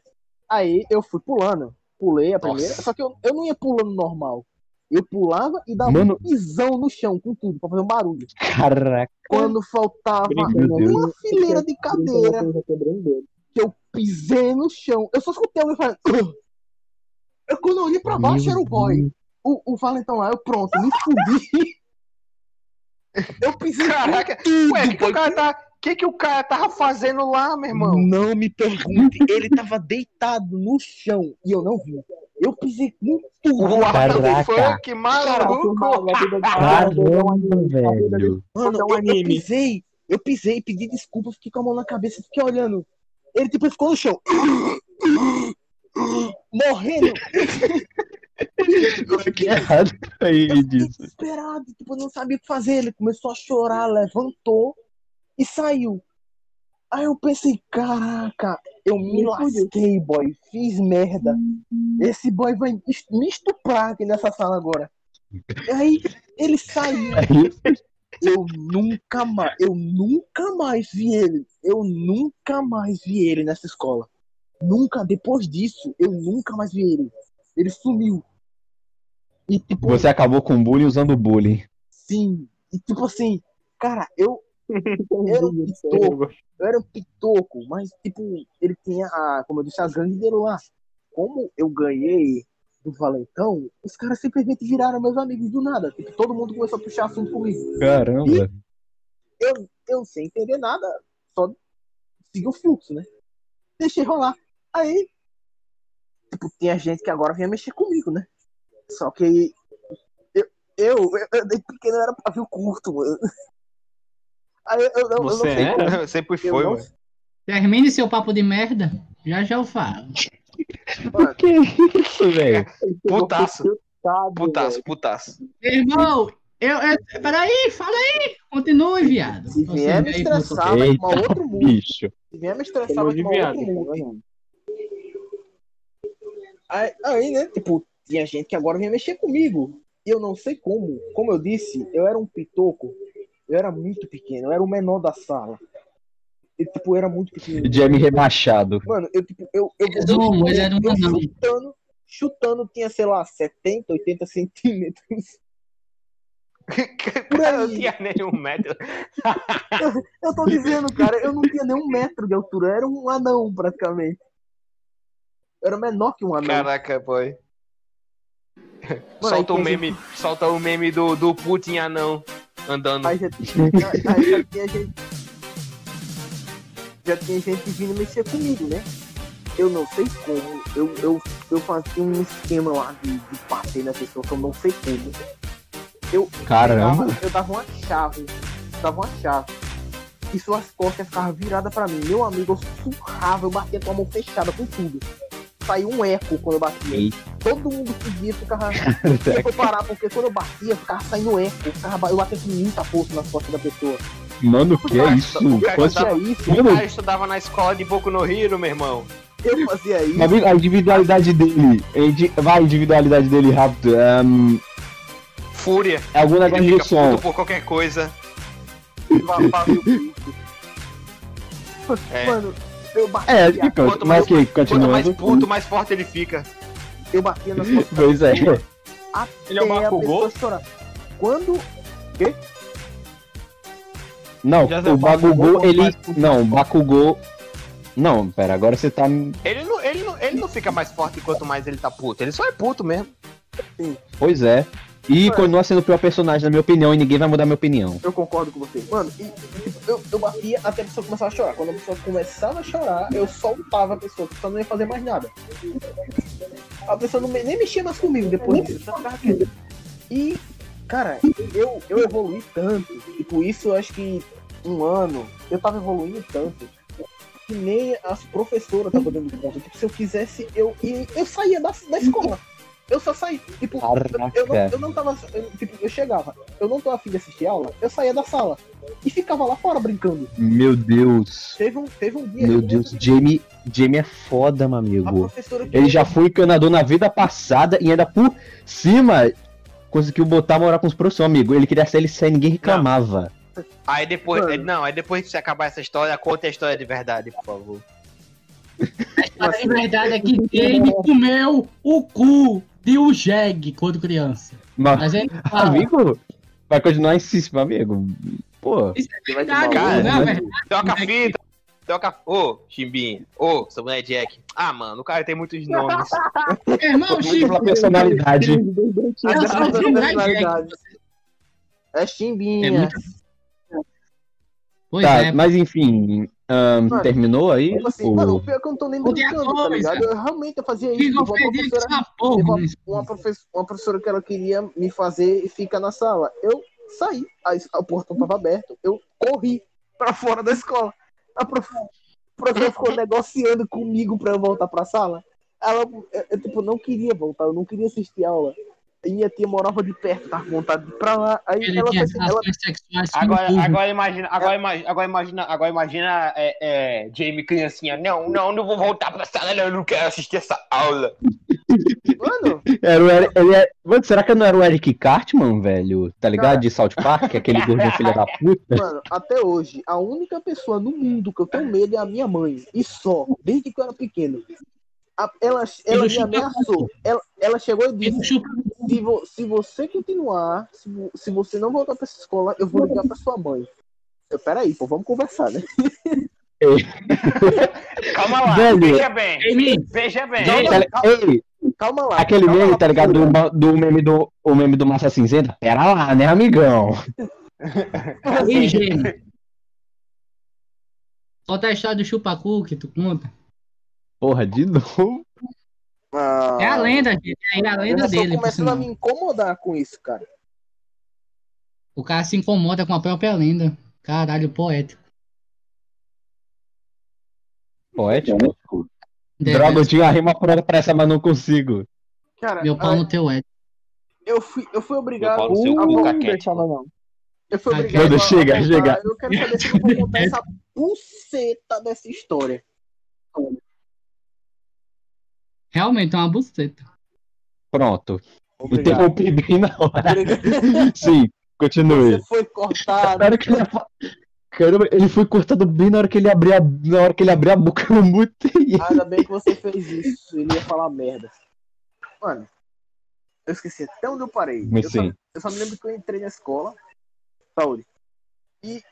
Aí eu fui pulando, pulei a primeira, Nossa. só que eu, eu não ia pulando normal. Eu pulava e dava Mano. um pisão no chão com tudo, pra fazer um barulho. Caraca. Quando faltava uma fileira de cadeira, que eu pisei no chão. Eu só escutei alguém falando. Eu, quando eu olhei pra baixo, Meu era o boy. Deus. O, o Valentão lá, eu pronto, me fudi. Eu pisei Caraca, tudo, Ué, o que, que o cara tá. O que, que o cara tava fazendo lá, meu irmão? Não me pergunte, ele tava deitado no chão e eu não vi. Eu pisei com tudo. Caraca. Arthur Funk, maluco. Caramba, velho. Mano, eu, eu pisei, eu pisei, pedi desculpa, fiquei com a mão na cabeça, fiquei olhando. Ele tipo ficou no chão. Morrendo. Que errado aí Eu fiquei disso. desesperado, tipo, eu não sabia o que fazer. Ele começou a chorar, levantou e saiu. Aí eu pensei, caraca, eu me lasquei, boy, fiz merda. Esse boy vai me estuprar aqui nessa sala agora. Aí ele saiu. Eu nunca mais, eu nunca mais vi ele. Eu nunca mais vi ele nessa escola. Nunca, depois disso, eu nunca mais vi ele. Ele sumiu. E tipo, Você acabou com bullying usando bullying. Sim. E tipo assim, cara, eu, Era um pitoco. eu era um pitoco, mas tipo, ele tinha a, como eu disse, a gangue dele lá. Como eu ganhei do Valentão, os caras simplesmente viraram meus amigos do nada. Tipo, todo mundo começou a puxar assunto comigo. Caramba. Eu, eu sem entender nada, só segui o fluxo, né? Deixei rolar. Aí, tipo, tinha gente que agora vinha mexer comigo, né? Só que eu, eu, eu, eu desde pequeno eu era pavio curto, mano. Aí eu, eu, eu não Você sei. Sempre Eu foi, não mano. Termine seu papo de merda. Já já eu falo. Que isso, velho? Putaço. Putaço. Putaço, putaço. Irmão, eu, eu. Peraí, fala aí. Continue, viado. Se Você vier me estressar, vai tomar outro mundo. bicho. Se vier me estressar, vai de tomar outro mundo. Aí, aí, né, tipo, tinha gente que agora vinha mexer comigo. E eu não sei como. Como eu disse, eu era um pitoco. Eu era muito pequeno, eu era o menor da sala. E, tipo, eu era muito pequeno. Jamie rebaixado. Mano, eu, tipo, eu, eu, eu, Resumo, ele era um eu anão. chutando, chutando, tinha, sei lá, 70, 80 centímetros. Por Eu não tinha nenhum metro. Eu tô dizendo, cara, eu não tinha nem um metro de altura, eu era um anão, praticamente. Eu era menor que um anão. Caraca, boy. Mano, solta o meme, solta o meme do, do Putin anão andando. Aí já, aí, aí já tinha gente. Já tinha gente vindo mexer comigo, né? Eu não sei como. Eu, eu, eu fazia um esquema lá de, de bater na pessoa que eu não sei como. Eu Caramba. dava, eu dava uma chave. Dava uma chave. E suas costas ficavam viradas pra mim. Meu amigo, eu surrava, eu batia com a mão fechada com tudo. Saiu um eco quando eu batia. Eita. Todo mundo podia ficava. Eu fui parar, porque quando eu batia, ficava saindo eco. Ficava, eu batia com muita força nas costas da pessoa. Mano, o que é isso? O cara tá- isso, O cara estudava na escola de Boku no Hero, meu irmão. eu fazia isso. A individualidade dele. Vai, a individualidade dele rápido. ahn, Fúria. é algum negócio de som. por qualquer coisa. É. Mano, eu batia, É. Quanto Mas mais- que, Quanto mais puto, mais forte ele fica. eu batia nas costas Pois é. até Ele é o pessoa chorar. Quando Não, Já sei, o Bakugou ele. Não, o Bakugou. Não, pera, agora você tá. Ele não, ele, não, ele não fica mais forte quanto mais ele tá puto. Ele só é puto mesmo. Pois é. E Mano. continua sendo o pior personagem, na minha opinião, e ninguém vai mudar minha opinião. eu concordo com você. Mano, e, e, tipo, eu, eu batia até a pessoa começar a chorar. Quando a pessoa começava a chorar, eu soltava a pessoa, a pessoa não ia fazer mais nada. A pessoa não me- nem mexia mais comigo depois disso, só ficava quieta. E, cara, eu, eu evoluí tanto. Tipo, isso eu acho que um ano eu tava evoluindo tanto. Que nem as professoras estavam dando conta. Tipo, se eu quisesse, eu, ia- eu saía da, da escola. Eu só saí. Tipo, eu não, eu não tava. Eu, tipo, eu chegava, eu não tô afim de assistir aula, eu saía da sala e ficava lá fora brincando. Meu Deus. Teve um, teve um dia. Meu que Deus, Jamie, Jamie é foda, meu amigo. Ele já foi canador na vida passada e ainda por cima conseguiu botar morar com os professores, amigo. Ele queria ser ele sem ninguém reclamava. Aí depois. Mano. Não, aí depois que você acabar essa história, conta a história de verdade, por favor. A verdade é que ele comeu o cu de um jegue quando criança. Mas, Mas ele fala, amigo, vai continuar insistindo, amigo. Pô, isso é vai verdade, não é né? verdade. Toca a fita. Toca. Ô, Chimbinha. Ô, Samuel Jack. Ah, mano, o cara tem muitos nomes. Meu irmão, pela personalidade. Jack. É chimbinha. É muito- Pois Tá, é, mas enfim, Mano, terminou aí? Tipo assim, o- mano, o pior é que eu não tô nem brincando, tá ligado? Eu realmente eu fazia isso. Fica Tipo, uma professora, essa porra. uma, né? uma, professora, uma professora que ela queria me fazer ficar na sala. Eu saí, a, o portão tava aberto, eu corri pra fora da escola. A prof, a professora ficou negociando comigo pra eu voltar pra sala. Ela, eu, eu, tipo, não queria voltar, eu não queria assistir aula. E minha tia morava de perto, tava com vontade de ir pra lá. Aí Ele ela, fez- ela, sexuais Agora, agora imagina, agora imagina, agora imagina, agora imagina é, é, Jamie criancinha. Não, não, não vou voltar pra sala, não, eu não quero assistir essa aula. mano, Era o Eric, ele é... Mano, será que não era o Eric Cartman, velho? Tá ligado? De South Park, aquele gordinho filho da puta. Mano, até hoje, a única pessoa no mundo que eu tenho medo é a minha mãe. E só, desde que eu era pequeno. A- ela ela me ameaçou. Ela, ela chegou e Ele disse: se, vo- se você continuar, se, vo- se você não voltar pra essa escola, eu vou ligar pra sua mãe. Eu, peraí, pô, vamos conversar, né? Calma lá, Velho. veja bem, Jamie, veja bem. Calma, Tá Calma lá. aquele calma meme, lá, tá ligado? Do, do meme do, o meme do Massa Cinzenta? Pera lá, né, amigão? Ei, Jamie. Conta a história do chupacu que tu conta. Porra, de novo. Ah, É a lenda, gente. É a Eu lenda tô dele. por começando a me incomodar com isso, cara. O cara se incomoda com a própria lenda. Caralho, poético. Poético. Deve- Droga, eu tinha a rima pronta pra essa, mas não consigo. Cara, Meu pau ah, no teu é. eu, fui, eu fui obrigado Meu pau no seu cu, caquete. Eu fui obrigado Mano, a, chega, a chega. Eu quero saber se eu vou contar essa buceta dessa história. Realmente é uma buceta. Pronto. Obrigado. Interrompi bem na hora. Obrigado. Sim, continue. Você foi cortado. Na hora que ele... Caramba, ele foi cortado bem na hora que ele abriu a, na hora que ele abriu a boca, eu mutei. Ainda bem que você fez isso. Ele ia falar merda. Mano, eu esqueci até onde eu parei. Mas Eu só, eu só me lembro que eu entrei na escola. Saúde. E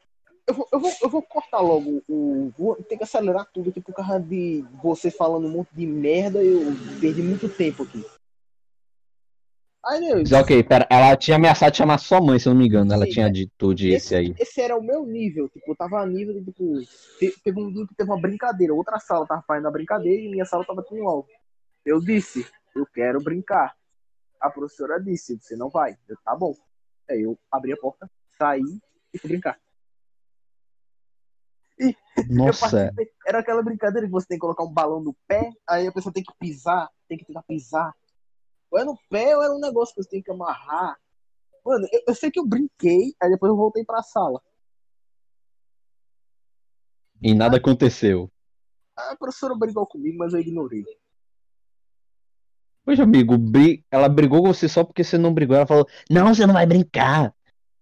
eu vou, eu vou, eu vou cortar logo o. Vou ter que acelerar tudo aqui por causa de você falando um monte de merda. Eu perdi muito tempo aqui. Aí, meu, Mas, ok, pera, ela tinha ameaçado de chamar sua mãe, se eu não me engano. Ela Sim, tinha dito disse aí. esse era o meu nível. Tipo, eu tava a nível de, tipo, te- teve um dia que teve uma brincadeira. Outra sala tava fazendo a brincadeira e minha sala tava com algo. Eu disse, eu quero brincar. A professora disse, você não vai. Eu, tá bom. Aí eu abri a porta, saí e fui brincar. Nossa. Era aquela brincadeira que você tem que colocar um balão no pé, aí a pessoa tem que pisar, tem que tentar pisar. Ou é no pé ou era um negócio que você tem que amarrar. Mano, eu, eu sei que eu brinquei, aí depois eu voltei pra sala. e nada aconteceu. A professora brigou comigo, mas eu ignorei. Poxa, amigo, bri- ela brigou com você só porque você não brigou. Ela falou, não, você não vai brincar.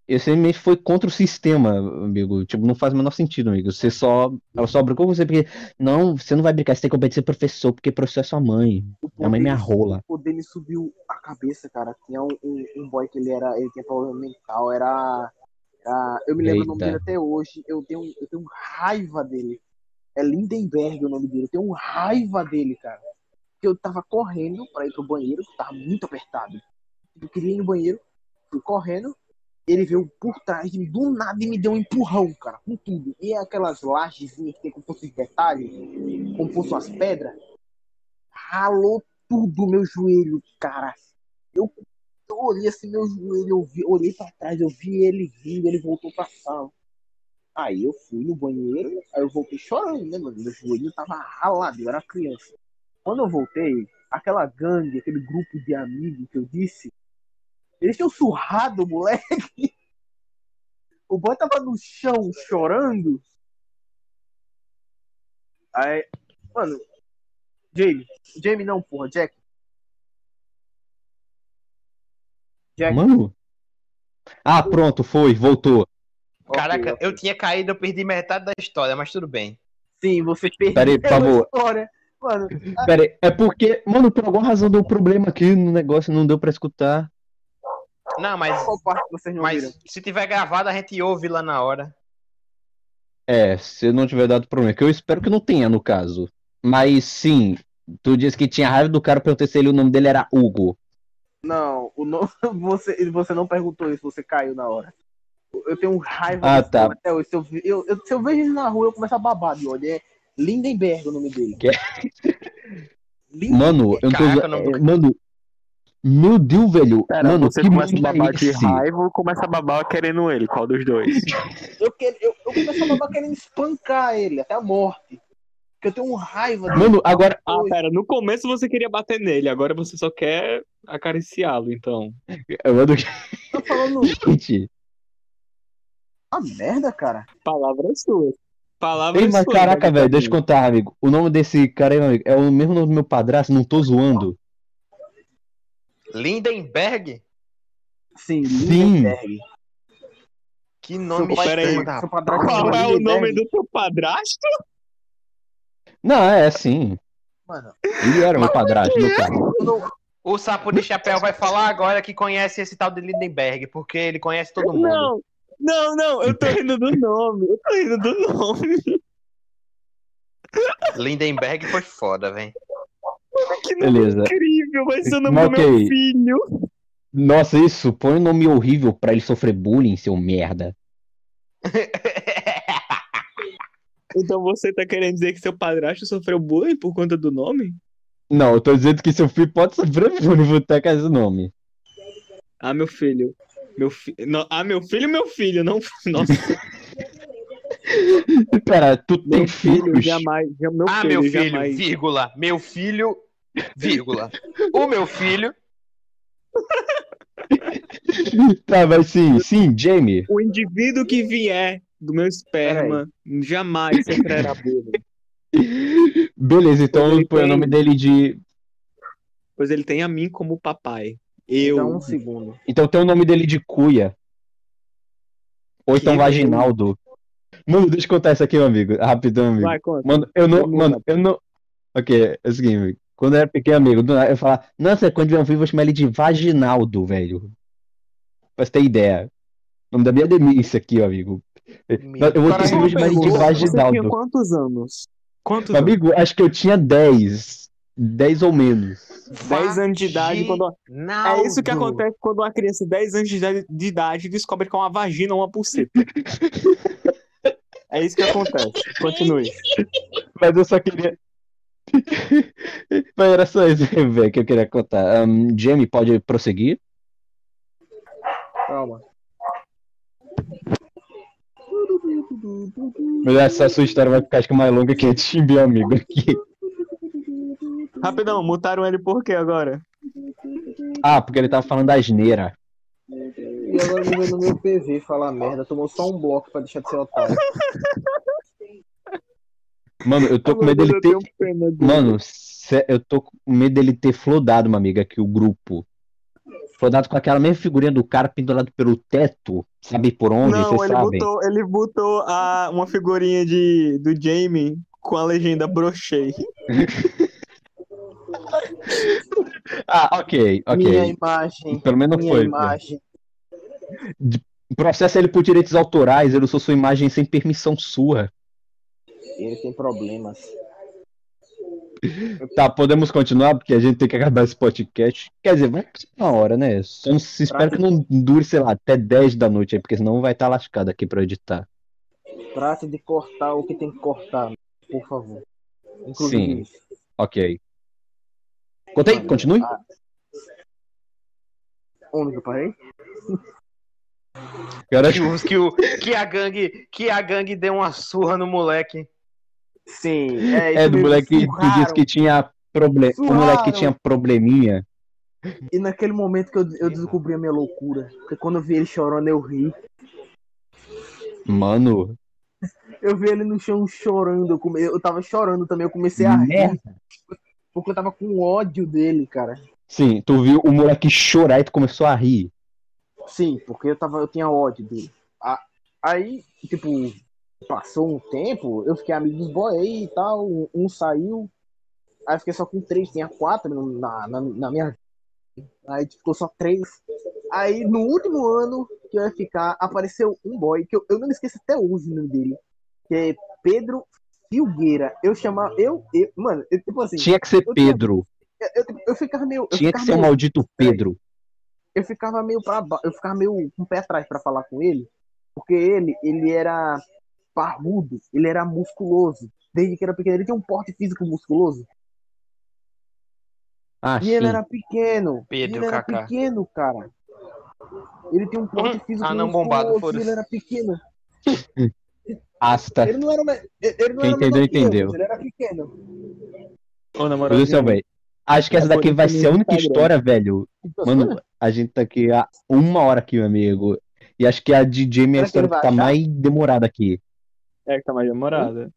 E que foi contra o sistema, amigo. Tipo, não faz o menor sentido, amigo. Você só. Ela só brigou com você porque. Não, você não vai brincar, você tem que obedecer professor, porque professor é sua mãe. Minha mãe é minha poder- rola. O me subiu a cabeça, cara. Tinha um, um, um boy que ele era. Ele tinha problema mental, era. era- eu me lembro o nome Eita. dele até hoje. Eu tenho, eu tenho raiva dele. É Lindenberg o nome dele. Eu tenho raiva dele, cara. Porque eu tava correndo pra ir pro banheiro, que tava muito apertado. Eu queria ir no banheiro, fui correndo. Ele veio por trás de mim, do nada, e me deu um empurrão, cara, com tudo. E aquelas lajezinhas que tem como fosse detalhes, como fossem umas pedras ralou tudo meu joelho, cara. Eu, eu olhei assim meu joelho, eu vi, olhei pra trás, eu vi ele vindo, ele voltou pra sala. Aí eu fui no banheiro, aí eu voltei chorando, né, mano? Meu joelho tava ralado, eu era criança. Quando eu voltei, aquela gangue, aquele grupo de amigos que eu disse, eles tinham surrado moleque. O boy tava no chão chorando. Aí, mano, Jamie, Jamie não, porra, Jack. Jack, Mano? Ah, pronto, foi, voltou. Caraca, ok. eu tinha caído, eu perdi metade da história, mas tudo bem. Sim, você perdeu Peraí, por a favor. história. Mano, Pera aí, é porque, mano, por alguma razão deu problema aqui no negócio, não deu pra escutar. Não, mas, qual parte vocês não viram? mas se tiver gravado, a gente ouve lá na hora. É, se não tiver dado problema, que eu espero que não tenha no caso. Mas sim, tu disse que tinha raiva do cara, eu perguntei se ele, o nome dele era Hugo. Não, o no... você, você não perguntou isso, você caiu na hora. Eu tenho raiva Ah, tá. nome até hoje. Se eu, eu, eu- se eu vejo ele na rua, eu começo a babar de olho. É Lindenberg o nome dele. Que- Mano, eu não tô. Caraca, o nome do- é, Mano, meu Deus, velho. Pera, mano, você que começa a mundo é babar de raiva ou começa a babar querendo ele? Qual dos dois? Eu, quero, eu, eu começo a babar querendo espancar ele até a morte. Porque eu tenho um raiva dele. Mano, agora. Ah, pera, no começo você queria bater nele, agora você só quer acariciá-lo, então. Mano, Tô falando gente. uma merda, cara. Palavras suas. Palavras Ei, mas suas. caraca, né, velho, deixa eu contar, amigo. O nome desse cara aí, meu amigo, é o mesmo nome do meu padrasto, não tô zoando. Lindenberg? Sim, Sim. Lindenberg. Que nome Pera aí. da Seu padrasto Qual é o nome do teu padrasto? Não, é assim. Mano, Ele era meu padrasto, não, O sapo de chapéu vai falar agora que conhece esse tal de Lindenberg, porque ele conhece todo mundo. Não, não, não, eu tô rindo do nome. Eu tô rindo do nome. Lindenberg foi foda, velho. Que nome Beleza. incrível, vai ser o nome Mas do meu filho. Nossa, isso, põe um nome horrível pra ele sofrer bullying, seu merda. Então você tá querendo dizer que seu padrasto sofreu bullying por conta do nome? Não, eu tô dizendo que seu filho pode sofrer bullying por ter com esse nome. Ah, meu filho. Meu fi... não, ah, meu filho, meu filho, não. Nossa, Pera, tu tem filho filhos? jamais. Meu ah, filho, meu filho, jamais. vírgula. Meu filho, vírgula. O meu filho. Tá, mas sim, sim, Jamie. O indivíduo que vier do meu esperma jamais sofrerá bullying. Beleza, então Ele põe o tem- nome dele de. Pois ele tem a mim como papai. Eu. dá um segundo. Então tem o nome dele de Cuia. Ou então Que Vaginaldo. Mano, deixa eu contar isso aqui, meu amigo. Rapidão, amigo. Vai, conta. Mano, eu não. Vamos Mano, lá. eu não. Ok, é o seguinte, amigo. Quando eu era pequeno, amigo, eu falava, nossa, quando tiver um filho, eu vou chamar ele de Vaginaldo, velho. Pra você ter ideia. O nome da minha demência aqui, ó, amigo. Eu vou ter de uma Maria de pergunta, Você tinha quantos anos? Quantos Meu amigo, acho que eu tinha 10. 10 ou menos. anos? 10 anos de idade. Quando... Não. É isso que acontece quando uma criança de 10 anos de idade, de idade descobre que é uma vagina ou uma pulseta. É isso que acontece. Continue. Mas eu só queria. Mas era só isso, que eu queria contar. Um, Jamie, pode prosseguir? Calma. Mas essa sua história vai ficar acho que mais longa que a de meu amigo aqui. Rapidão, mutaram ele por quê agora? Ah, porque ele tava falando da asneira. E agora me no meu PV falar merda. Tomou só um bloco pra deixar de ser otário. Mano, eu tô com medo dele ter. Mano, eu tô com medo dele ter flodado, uma amiga, aqui, o grupo. Flodado com aquela mesma figurinha do cara pendurado pelo teto. Sabe por onde? Não, ele sabem. botou, ele botou a, uma figurinha de, do Jamie com a legenda brochei. Ah, ok, ok. Minha imagem. Pelo menos minha foi. imagem. Processa ele por direitos autorais, ele usou sua imagem sem permissão sua. Ele tem problemas. Tá, podemos continuar, porque a gente tem que acabar esse podcast. Quer dizer, vai ser uma hora, né? Só não se espero que não dure, sei lá, até 10 da noite aí, porque senão vai estar lascado aqui pra editar. Trate de cortar o que tem que cortar, por favor. Inclusive Sim. isso. Ok. Contei, continue? Ah, Onde que eu parei? Cara, Que, o- que, o, que, a gangue, que a gangue deu uma surra no moleque. Sim, é, é do moleque que surraram. disse que tinha problema. O moleque que tinha probleminha. E naquele momento que eu, eu descobri a minha loucura, porque quando eu vi ele chorando, eu ri. Mano, Eu vi ele no chão chorando, eu, come... eu tava chorando também, eu comecei a rir, porque eu tava com ódio dele, cara. Sim, tu viu o moleque chorar e tu começou a rir. Sim, porque eu tava, eu tinha ódio dele. Aí, tipo, passou um tempo, eu fiquei amigo dos boy e tal, um, um saiu, aí eu fiquei só com três, tinha quatro na, na, na minha vida. Aí ficou só três. Aí no último ano que eu ia ficar, apareceu um boy, que eu, eu não me esqueço até hoje o nome dele, que é Pedro Filgueira. Eu chamava, eu, eu mano, eu, tipo assim, Tinha que ser eu Pedro. eu, eu, eu ficava meio. Tinha que ficava ser o meio- maldito Pedro. eu ficava meio para eu ficava meio com o pé atrás pra falar com ele, porque ele ele era parrudo, ele era musculoso. Desde que era pequeno, ele tinha um porte físico musculoso. Ah, E ele sim. era pequeno. Pedro ele era Kaká. pequeno, cara. Ele tinha um porte Uhum. físico Ah, não, musculoso. bombado, e foda-se. ele era pequeno. Asta. Ele não era, ele não Quem era entendeu, que eu, entendeu. ele era pequeno. Ô, na Meu moral, Deus do céu, velho. Acho que essa É por daqui vai que ser a única Instagram. história, velho. Mano, a gente tá aqui há uma hora aqui, meu amigo. E acho que a de Jamie é a que ele história que vai tá achar? mais demorada aqui. É que tá mais demorada.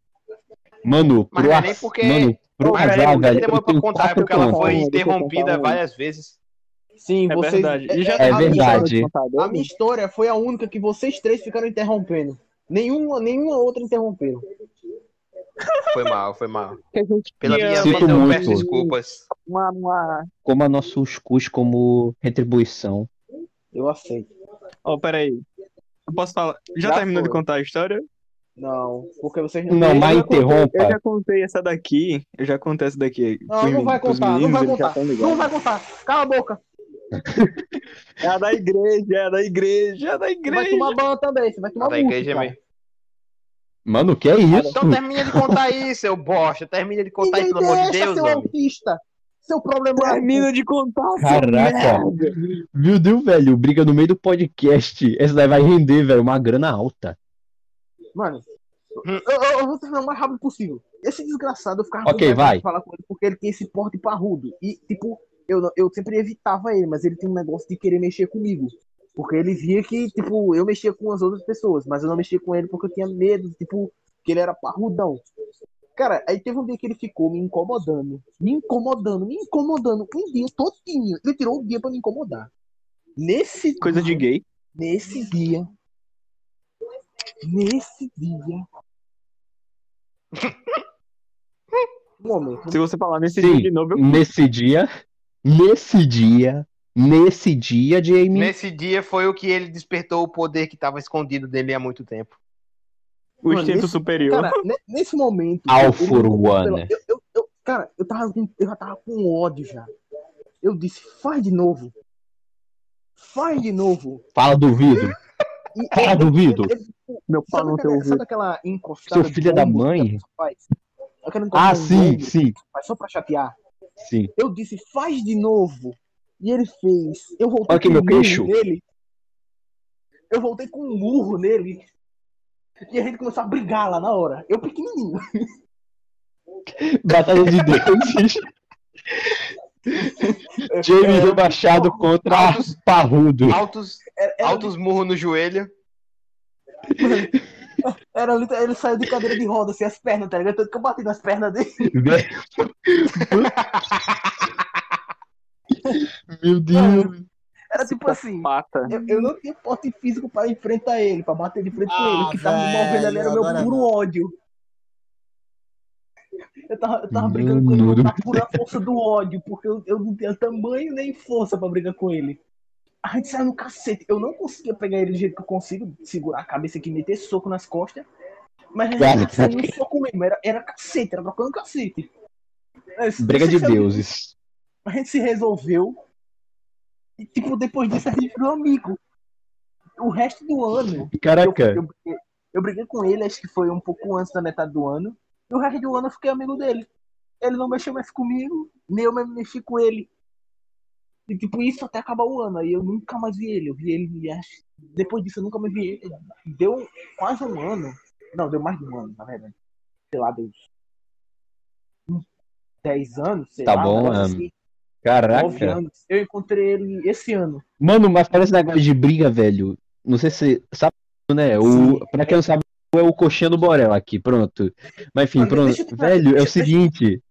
Mano, Mas pro não é nem porque- Mano, pro Mas azar, ele velho, demorou pra contar, quatro porque ela foi interrompida várias vezes. Sim, É vocês. verdade. E já é- É a minha verdade. história de contador, A minha história foi a única que vocês três ficaram interrompendo. Nenhuma, nenhuma outra interromperam. Foi mal, foi mal. que a gente Pela minha Sinto vez, eu peço desculpas. uma, uma... Coma nossos cus como retribuição. Eu aceito. Ó, peraí. Eu posso falar? Já, Já terminou de foi. contar a história? Não, porque vocês Não, Eu mas interrompa. Eu já contei essa daqui. Eu já contei essa daqui. Não, não vai contar, não meninos, vai eles já contar. Não vai contar. Cala a boca. É a da igreja, é a da igreja, é a da Você vai igreja. tomar banho também. Você vai tomar A da multa, igreja é cara. mesmo. Mano, que é isso? Então termina de contar isso, seu bosta. Termina de contar isso, Ninguém pelo amor de deixa, Deus, seu homem. autista. Seu problema Termina de contar, Caraca. Meu Deus, velho, briga no meio do podcast. Essa daí vai render, velho, uma grana alta. Mano, Hum. eu, eu- eu vou terminar o mais rápido possível. Esse desgraçado, eu ficava Ok, com vontade vai. de falar com ele porque ele tem esse porte parrudo. E, tipo, eu, eu sempre evitava ele, mas ele tem um negócio de querer mexer comigo. Porque ele via que, tipo, eu mexia com as outras pessoas, mas eu não mexia com ele porque eu tinha medo, tipo, que ele era parrudão. Cara, aí teve um dia que ele ficou me incomodando, me incomodando, me incomodando, um dia todinho. Ele tirou o dia pra me incomodar. Nesse Coisa de gay. Nesse dia. Nesse dia. Um momento. Se você falar nesse Sim. dia de novo, eu... Nesse dia, nesse dia, nesse dia, Jamie. Nesse dia foi o que ele despertou o poder que estava escondido dele há muito tempo. O Mano, instinto esse- superior. Cara, ne- nesse momento. Eu- one. Eu, eu, eu- cara, eu, tava, com- eu já tava com ódio já. Eu disse, faz de novo. Faz de novo. Fala do vidro. E Fala do vidro. Meu Sabe não tem aquela, sabe ouvido. aquela encostada Seu filho da de ombro que a mãe? Ah, sim, sim, faz Só pra chatear. sim. Eu disse, faz de novo. E ele fez. Eu voltei Olha com meu um murro queixo. nele. Eu voltei com um murro nele. E a gente começou a brigar lá na hora. Eu pequenininho. Batalha de deuses. James rebaixado contra Altos- Parrudo. Altos, Era, era, altos murros no joelho. era literal- ele saiu de cadeira de roda, assim, as pernas, tá ligado? Tanto que eu bati nas pernas dele. Meu Deus. Era tipo assim. Eu, eu não tinha porte físico pra enfrentar ele, pra bater de frente com Ah, ele. O que tava me movendo ali era o meu puro não. ódio. Eu tava, eu tava brigando com ele na pura força do ódio, porque eu, eu não tinha tamanho nem força pra brigar com ele. A gente saiu no cacete. Eu não conseguia pegar ele do jeito que eu consigo, segurar a cabeça aqui e meter soco nas costas. Mas a gente saindo no soco mesmo. Era, era cacete, era trocando cacete. Esse- Briga de é deuses. a gente se resolveu. E, tipo, depois disso a gente virou amigo. O resto do ano. Eu, Caraca. eu, briguei- eu briguei com ele, acho que foi um pouco antes da metade do ano. E o resto do ano eu fiquei amigo dele. Ele não mexeu mais comigo, nem eu mesmo mexi com ele. E tipo, isso até acabar o ano. Aí eu nunca mais vi ele. Eu vi ele acho- depois disso eu nunca mais vi ele. Deu quase um ano. Não, deu mais de um ano, na verdade. Sei lá, deu uns 10 anos, sei Tá lá. um bom, mano. assim. Caraca. anos. Eu encontrei ele esse ano. Mano, mas parece negócio de briga, velho. Não sei se sabe, né? O, Sim. pra quem não sabe, é o coxinha do Borel aqui, pronto. Mas enfim, Mano, pronto. eu Velho, é o seguinte.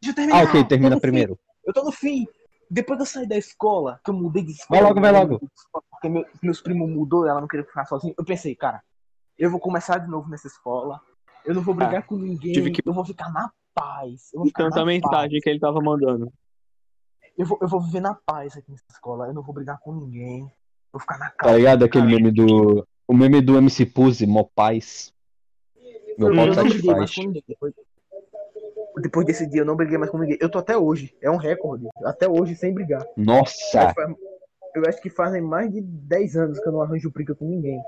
Deixa eu Ah, terminar. ok, eu termina no primeiro. fim. Eu tô no fim. Depois que eu saí da escola, que eu mudei de escola. Vai logo, vai eu logo. Porque meu- meus primos mudou, ela não queria ficar sozinha. Eu pensei, cara, eu vou começar de novo nessa escola. Eu não vou brigar com ninguém. que- Eu vou ficar na paz. Eu vou ficar Tanta mensagem paz. que ele tava mandando. Eu vou, eu vou viver na paz aqui nessa escola. Eu não vou brigar com ninguém. Vou ficar na Tá calma. ligado? Aquele meme do. O meme do MC Puzzi, Mó Paz. Meu Eu não briguei mais com ninguém. Depois, depois desse dia, eu não briguei mais com ninguém. Eu tô até hoje. É um recorde. Até hoje, sem brigar. Nossa! Eu acho que fazem mais de 10 anos que eu não arranjo briga com ninguém.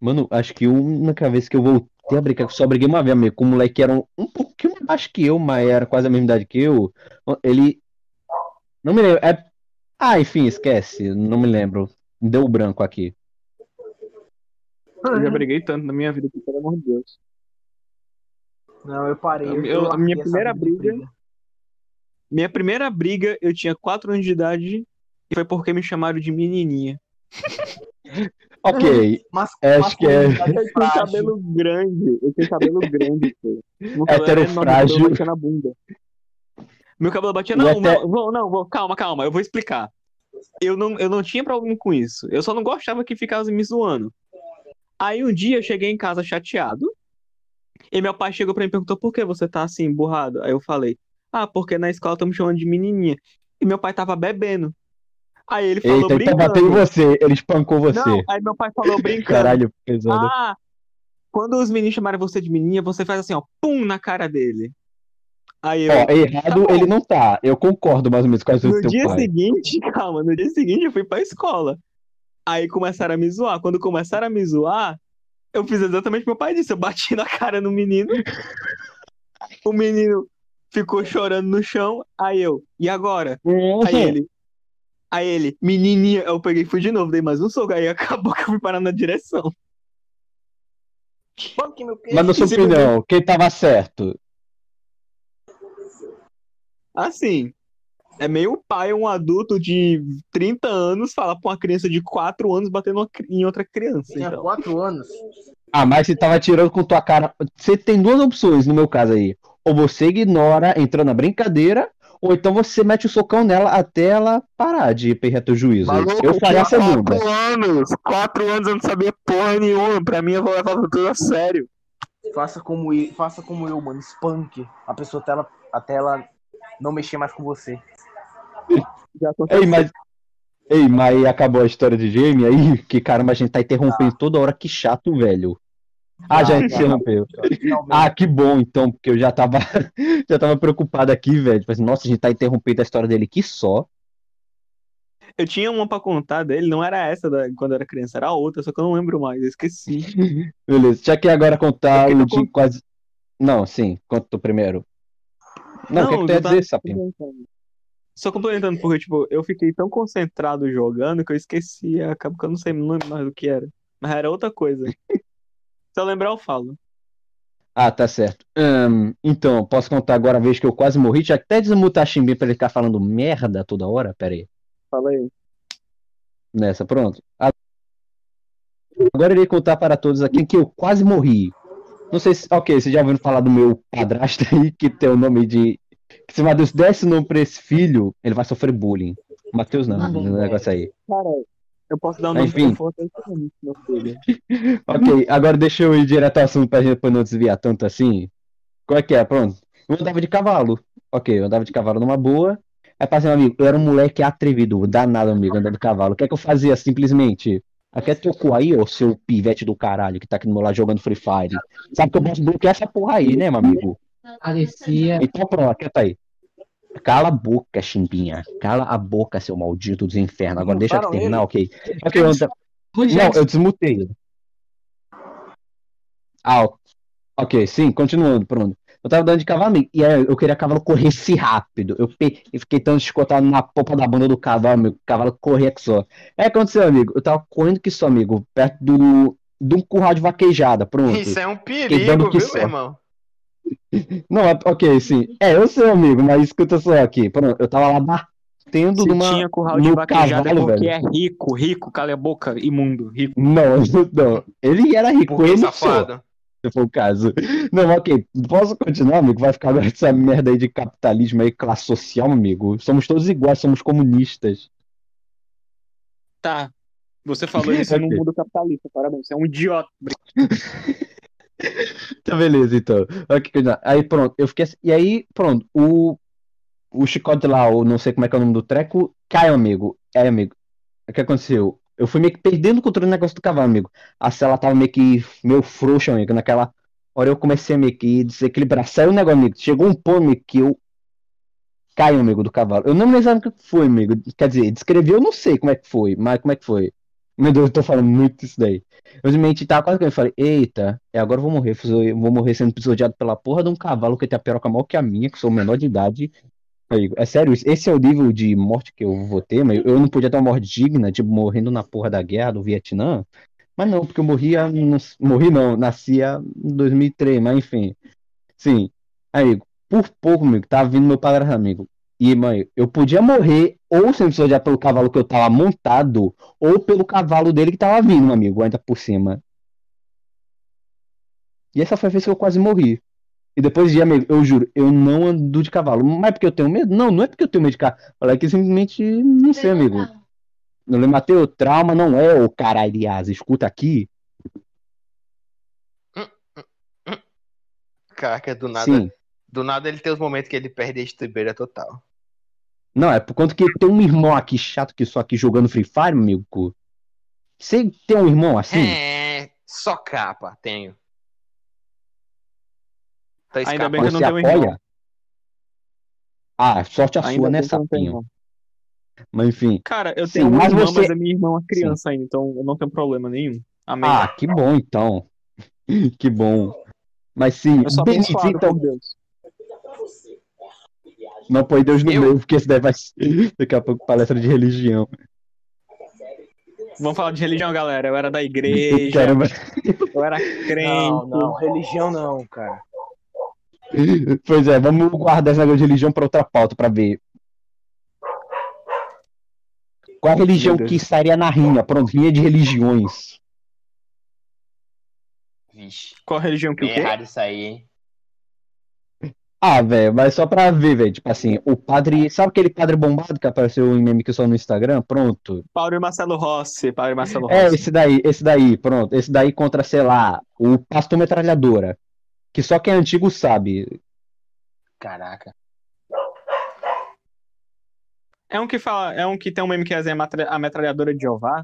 Mano, acho que a única vez que eu voltei a brincar, só briguei uma vez, amigo, com um moleque que era um, um pouquinho mais baixo que eu, mas era quase a mesma idade que eu. Ele. Não me lembro. É... Ah, enfim, esquece. Não me lembro. Deu branco aqui. Eu já briguei tanto na minha vida que, pelo amor de Deus. Não, eu parei. Eu- eu a minha primeira de briga- Minha primeira briga, eu tinha 4 anos de idade e foi porque me chamaram de menininha. Ok. Mas, Acho que é- Eu tinha cabelo grande, eu tinha cabelo grande, pô. Heterofrágil. meu cabelo batia na bunda. Meu cabelo batia. E Não, até- não, vou- não, vou- calma, calma, eu vou explicar. Eu não, eu não tinha problema com isso. Eu só não gostava que ficasse me zoando. Aí um dia eu cheguei em casa chateado. E meu pai chegou pra mim e perguntou por que você tá assim, burrado? Aí eu falei, ah, porque na escola estão me chamando de menininha. E meu pai tava bebendo. Aí ele falou Eita, ele tá brincando. batendo em você. Ele espancou você. Não, aí meu pai falou brincando. Caralho, pesado. Ah, quando os meninos chamarem você de menininha, você faz assim, ó, pum na cara dele. Aí eu. Ó, errado Tá ele não tá. Eu concordo mais ou menos com coisas no dia pai. seguinte, calma, no dia seguinte eu fui pra escola. Aí começaram a me zoar. Quando começaram a me zoar, eu fiz exatamente o que meu pai disse. Eu bati na cara no menino. O menino ficou chorando no chão. Aí eu, e agora? Aí ele. Aí ele, menininha, eu peguei e fui de novo, dei mais um soco, aí acabou que eu fui parar na direção. Mas na sua opinião, quem tava certo? Assim, é meio pai, um adulto de 30 anos, falar pra uma criança de 4 anos batendo em outra criança. Tinha Então. 4 anos. Ah, mas você tava tirando com tua cara. Você tem duas opções no meu caso aí. Ou você ignora, entrando na brincadeira, ou então você mete o socão nela até ela parar de perder teu juízo. eu faria a segunda. 4 anos! 4 anos eu não sabia porra nenhuma. Pra mim eu vou levar tudo a sério. Faça como eu, faça como eu, mano. Espanque a pessoa até ela, até ela não mexer mais com você. Já aconteceu. Ei, mas. Ei, mas acabou a história de Jamie aí? Que caramba, a gente tá interrompendo toda hora, que chato, velho. Ah, já já. interrompeu. Ah, que bom, então, porque eu já tava, já tava preocupado aqui, velho. Tipo assim, nossa, a gente tá interrompendo a história dele aqui só. Eu tinha uma pra contar dele, não era essa da, quando eu era criança, era outra, só que eu não lembro mais, eu esqueci. Beleza, já que agora contar Eu o de quase. Não, sim, conta tu primeiro. Não, o que, que tu ia dizer, Sapinho? Só complementando, porque, tipo, eu fiquei tão concentrado jogando que eu esqueci, acaba que eu não sei não lembro mais do que era. Mas era outra coisa. Se eu lembrar, eu falo. Ah, tá certo. Então, posso contar agora a vez que eu quase morri? Já até desmutar Chimbim pra ele ficar falando merda toda hora? Pera aí. Fala aí. Nessa, pronto. Agora irei contar para todos aqui que eu quase morri. Não sei se. Ok, vocês já ouviram falar do meu padrasto aí, que tem o nome de. Que se o Matheus desse nome pra esse filho, ele vai sofrer bullying. Matheus não, o negócio aí. Cara, eu posso dar um nome Enfim. até esse meu filho. Ok, agora deixa eu ir direto ao assunto pra gente pra não desviar tanto assim. Qual é que é? Pronto. Eu andava de cavalo. Ok, eu andava de cavalo numa boa. Aí passei, meu amigo, eu era um moleque atrevido, danado, amigo, andando de cavalo. O que é que eu fazia? Simplesmente. Aqui é teu cu aí, ô seu pivete do caralho, que tá aqui do meu lado jogando Free Fire. Sabe que eu posso bloquear essa porra aí, né, meu amigo? Parecia. Então pronto, quieta aí. Cala a boca, chimbinha. Cala a boca, seu maldito dos infernos. Agora deixa eu Mutaram terminar, ok. Ok, eu anda... O Não, eu desmutei. Ah, ok, sim, continuando, pronto. Eu tava andando de cavalo amigo, e aí eu queria que o cavalo corresse rápido. Eu, pe- eu fiquei tão escotado na popa da bunda do cavalo, amigo. O cavalo corria que só. É o que aconteceu, amigo. Eu tava correndo que só, amigo, perto do, de um curral de vaquejada, pronto. Isso é um dando perigo, que viu, meu irmão? Não, é- ok, sim. É, eu sei, amigo, mas escuta só aqui. Pronto, eu tava lá batendo Se numa. tinha curral de no vaquejada é cavalo, porque velho. é rico, rico, cala a boca, imundo, rico. Não, não. Ele era rico, Por eu que não sou. safado? se for o caso. Não, ok. Posso continuar, amigo? Vai ficar agora essa merda aí de capitalismo aí, classe social, amigo. Somos todos iguais, somos comunistas. Tá. Você falou isso no mundo capitalista, parabéns. Você é um idiota. Tá, beleza, então. Aí, pronto. Eu fiquei assim. E aí, pronto. O, o chicote lá, ou não sei como é que é o nome do treco, caiu, amigo. É, amigo. O que aconteceu? Eu fui meio que perdendo o controle do negócio do cavalo, amigo. A cela tava meio que meio frouxa, amigo. Naquela hora eu comecei a meio que desequilibrar. Saiu o negócio, amigo. Chegou um ponto, amigo, que eu caí, amigo, do cavalo. Eu não me lembro o que foi, amigo. Quer dizer, descrever eu não sei como é que foi, mas como é que foi? Meu Deus, eu tô falando muito isso daí. Eu simplesmente tava quase que eu falei, eita, é, agora eu vou morrer, eu vou morrer sendo pisoteado pela porra de um cavalo que tem a peroca maior que a minha, que sou menor de idade. Amigo, é sério, esse é o nível de morte que eu vou ter, mas eu não podia ter uma morte digna, tipo, morrendo na porra da guerra do Vietnã. Mas não, porque eu morria, morri não, nascia em 2003, mas enfim. Sim, amigo, por pouco, amigo, tava vindo meu padrasto, amigo. E, mãe, eu podia morrer ou sendo pisoteado pelo cavalo que eu tava montado, ou pelo cavalo dele que tava vindo, amigo, ainda por cima. E essa foi a vez que eu quase morri. E depois de, amigo, eu juro, eu não ando de cavalo. Mas é porque eu tenho medo? Não, não é porque eu tenho medo de cavalo. É que simplesmente, não sei, amigo. Não lembro, Mateu, trauma não é o caralho, aliás. Escuta aqui. Caraca, do nada. Sim. Do nada ele tem os momentos que ele perde a estribeira total. Não, é por conta que tem um irmão aqui chato que só aqui jogando Free Fire, meu amigo. Você tem um irmão assim? É, só capa, tenho. Tá Ainda bem que eu não tenho irmão. Ah, sorte a Ainda sua, né, sapinho? irmão. Mas enfim. Cara, eu Sim, tenho uma mas irmã, você- mas a minha irmã é uma criança ainda, então eu não tenho problema nenhum. Amém. Ah, que bom então. Que bom. Mas sim, abençoado então. Deus. Não põe Deus no Eu? meio, porque esse daí vai ser daqui a pouco palestra de religião. Vamos falar de religião, galera. Eu era da igreja, Caramba. eu era crente. Não, não, religião não, cara. Pois é, vamos guardar esse negócio de religião para outra pauta para ver. Qual a religião que estaria na rinha? Pronto, rinha de religiões. Vixe, Qual religião que o quê? errado isso aí, hein? Ah, velho, mas só pra ver, velho. Tipo assim, o padre. Sabe aquele padre bombado que apareceu em meme que só no Instagram? Pronto. Paulo e Marcelo Rossi. Paulo e Marcelo É, Rossi. esse daí, esse daí, pronto. Esse daí contra, sei lá, o pastor metralhadora. Que só quem é antigo sabe. Caraca. É um que fala, é um que tem um meme que é a metralhadora de Jeová.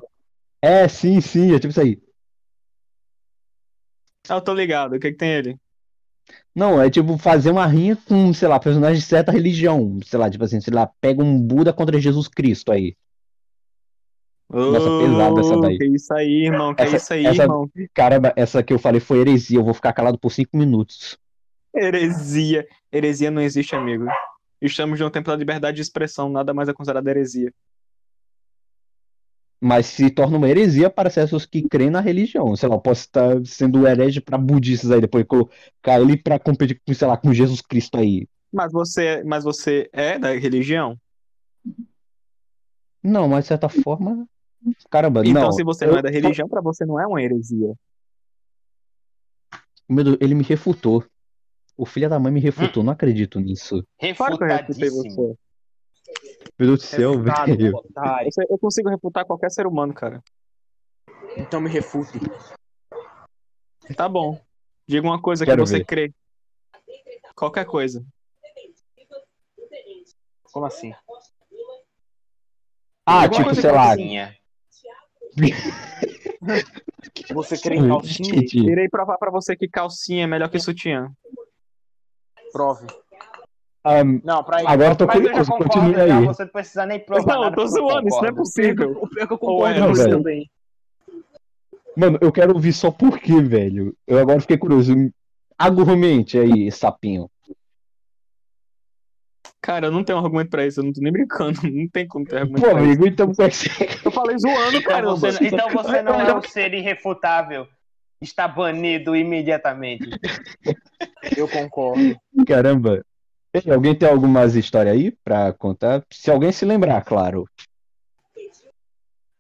É, sim, sim, é tipo isso aí. Ah, eu tô ligado. O que que tem ele? Não, é tipo fazer uma rinha com, sei lá, personagens de certa religião. Sei lá, tipo assim, sei lá, pega um Buda contra Jesus Cristo aí. Nossa, pesada essa daí. Que isso aí, irmão. Que Essa- isso aí, essa- irmão. Caramba, essa que eu falei foi heresia, eu vou ficar calado por cinco minutos. Heresia. Heresia não existe, amigo. Estamos num tempo da liberdade de expressão. Nada mais é considerado heresia. Mas se torna uma heresia para certos que creem na religião. Sei lá, eu posso estar sendo herege para budistas aí, depois colocar ele pra competir com, sei lá, com Jesus Cristo aí. Mas você, mas você é da religião? Não, mas de certa forma. Caramba, Então, não. se você eu- não é da religião, pra você não é uma heresia. Meu Deus, ele me refutou. O filho da mãe me refutou, não acredito nisso. Claro que eu refutei Refutadíssimo. você. Meu Deus do céu, Refutado, velho. otário. Eu, consigo refutar qualquer ser humano, cara. Então me refute. Tá bom. Diga uma coisa Quero que você ver. crê. Qualquer coisa. Como assim? Ah, Alguma tipo, coisa sei que lá. Calcinha. Você crê em calcinha? Irei provar pra você que calcinha é melhor que sutiã. Prove. Ah, Não, pra Agora eu tô Mas eu já curioso, concordo, continue aí. você não precisa nem provar Não, eu tô zoando, isso não é possível. O pior que eu é, concordo com você velho. também. Mano, eu quero ouvir só por quê, velho. Eu agora fiquei curioso. Argumente aí, sapinho. Cara, eu não tenho argumento pra isso, eu não tô nem brincando. Não tem como ter argumento Pô, pra isso. amigo, então como é que você. Eu falei zoando, Então cara. você, então você não é um ser irrefutável. Está banido imediatamente. Eu concordo. Caramba. Ei, alguém tem algumas histórias aí pra contar? Se alguém se lembrar, claro.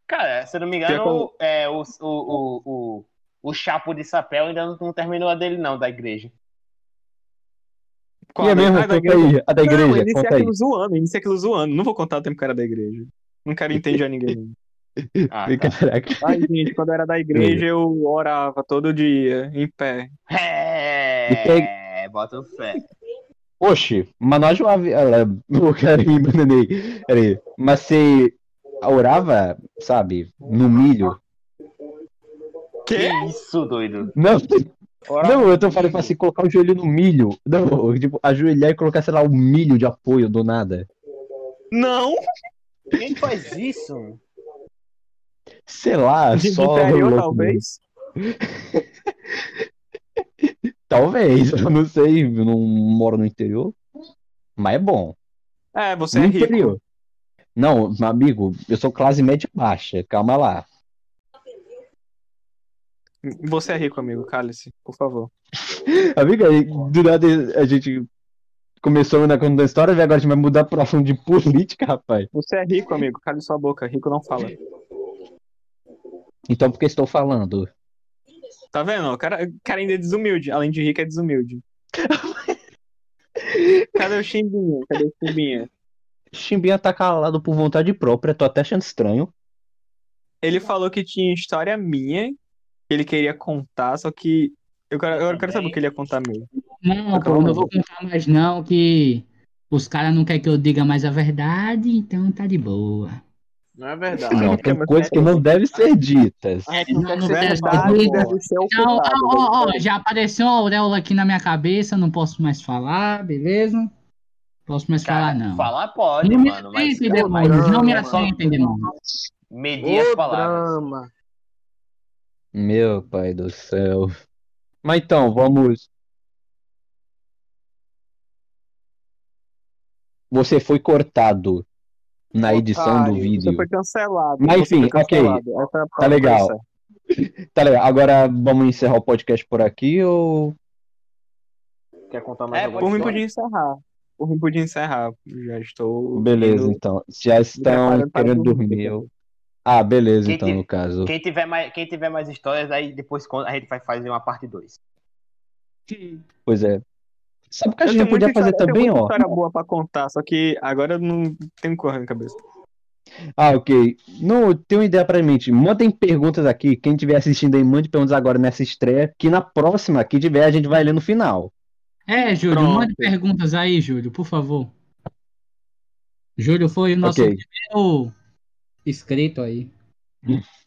Cara, se eu não me engano, é, o, o, o, o, o Chapo de Sapéu ainda não, não terminou a dele, não, da igreja. Qual e é a mesmo, ah, da conta igreja? aí. A da Não, igreja, eu iniciei conta aí. aquilo zoando, eu iniciei aquilo zoando. Não vou contar o tempo que eu era da igreja. Não quero entender ninguém. Ah, tá. Caraca. Ai, gente, quando eu era da igreja, eu orava todo dia, em pé. É, bota fé. Oxe, mas nós ela, o cara me bananei. Peraí. Mas você orava, sabe, no milho? Que isso, doido? Não, não, eu tô falando pra assim, colocar o joelho no milho. Não, tipo, ajoelhar e colocar, sei lá, o milho de apoio do nada. Não! Quem faz isso? Sei lá, De só. interior, louco talvez. Talvez, eu não sei, eu não moro no interior. Mas é bom. É, você no é rico. interior. Não, meu amigo, eu sou classe média baixa, calma lá. Você é rico, amigo. Cale-se, por favor. Amiga, do nada a gente começou na conta da história e agora a gente vai mudar pro assunto de política, rapaz. Você é rico, amigo. Cale sua boca. Rico não fala. Então por que estou falando? Tá vendo? O cara, o cara ainda é desumilde. Além de rico, é desumilde. Cadê o Chimbinha? Cadê o Chimbinha? Chimbinha tá calado por vontade própria, tô até achando estranho. Ele falou que tinha história minha que ele queria contar, só que eu quero, eu quero saber o que ele ia contar mesmo. Não, pô, não vou contar mais não, que os caras não querem que eu diga mais a verdade, então tá de boa. Não é verdade. Não, tem coisas que não devem ser ditas. A gente não não deve verdade, ser. pô. deve ser Então, ocultado. ó, ó, já apareceu uma auréola aqui na minha cabeça, não posso mais falar, beleza? Posso mais falar, não. Falar pode, Não me mano, mas acentem, demônios, não me é só acentem, demônios. medir as palavras. drama. Meu pai do céu. Mas então, vamos. Você foi cortado na edição do Otário, Você vídeo. foi cancelado. Mas enfim, ok. cancelado. Essa é Tá legal. Tá legal. Agora vamos encerrar o podcast por aqui ou. Quer contar mais É, alguma Por mim história? podia encerrar. Por mim podia encerrar. Já estou. Beleza, indo- então. Já estão querendo dormir, eu- Ah, beleza, Quem então, tem- no caso. Quem tiver, mais, quem tiver mais histórias, aí depois conta- a gente vai fazer uma parte 2. Pois é. Sabe o que a gente tenho podia fazer história- eu também, ó? história boa pra contar, só que agora eu não tenho correr na cabeça. Ah, ok. Não, tem uma ideia pra mente. Mandem perguntas aqui. Quem estiver assistindo aí, mande perguntas agora nessa estreia. Que na próxima que tiver, a gente vai ler no final. É, Júlio, Pronto. mande perguntas aí, Júlio, por favor. Júlio foi o nosso Ok. primeiro inscrito aí.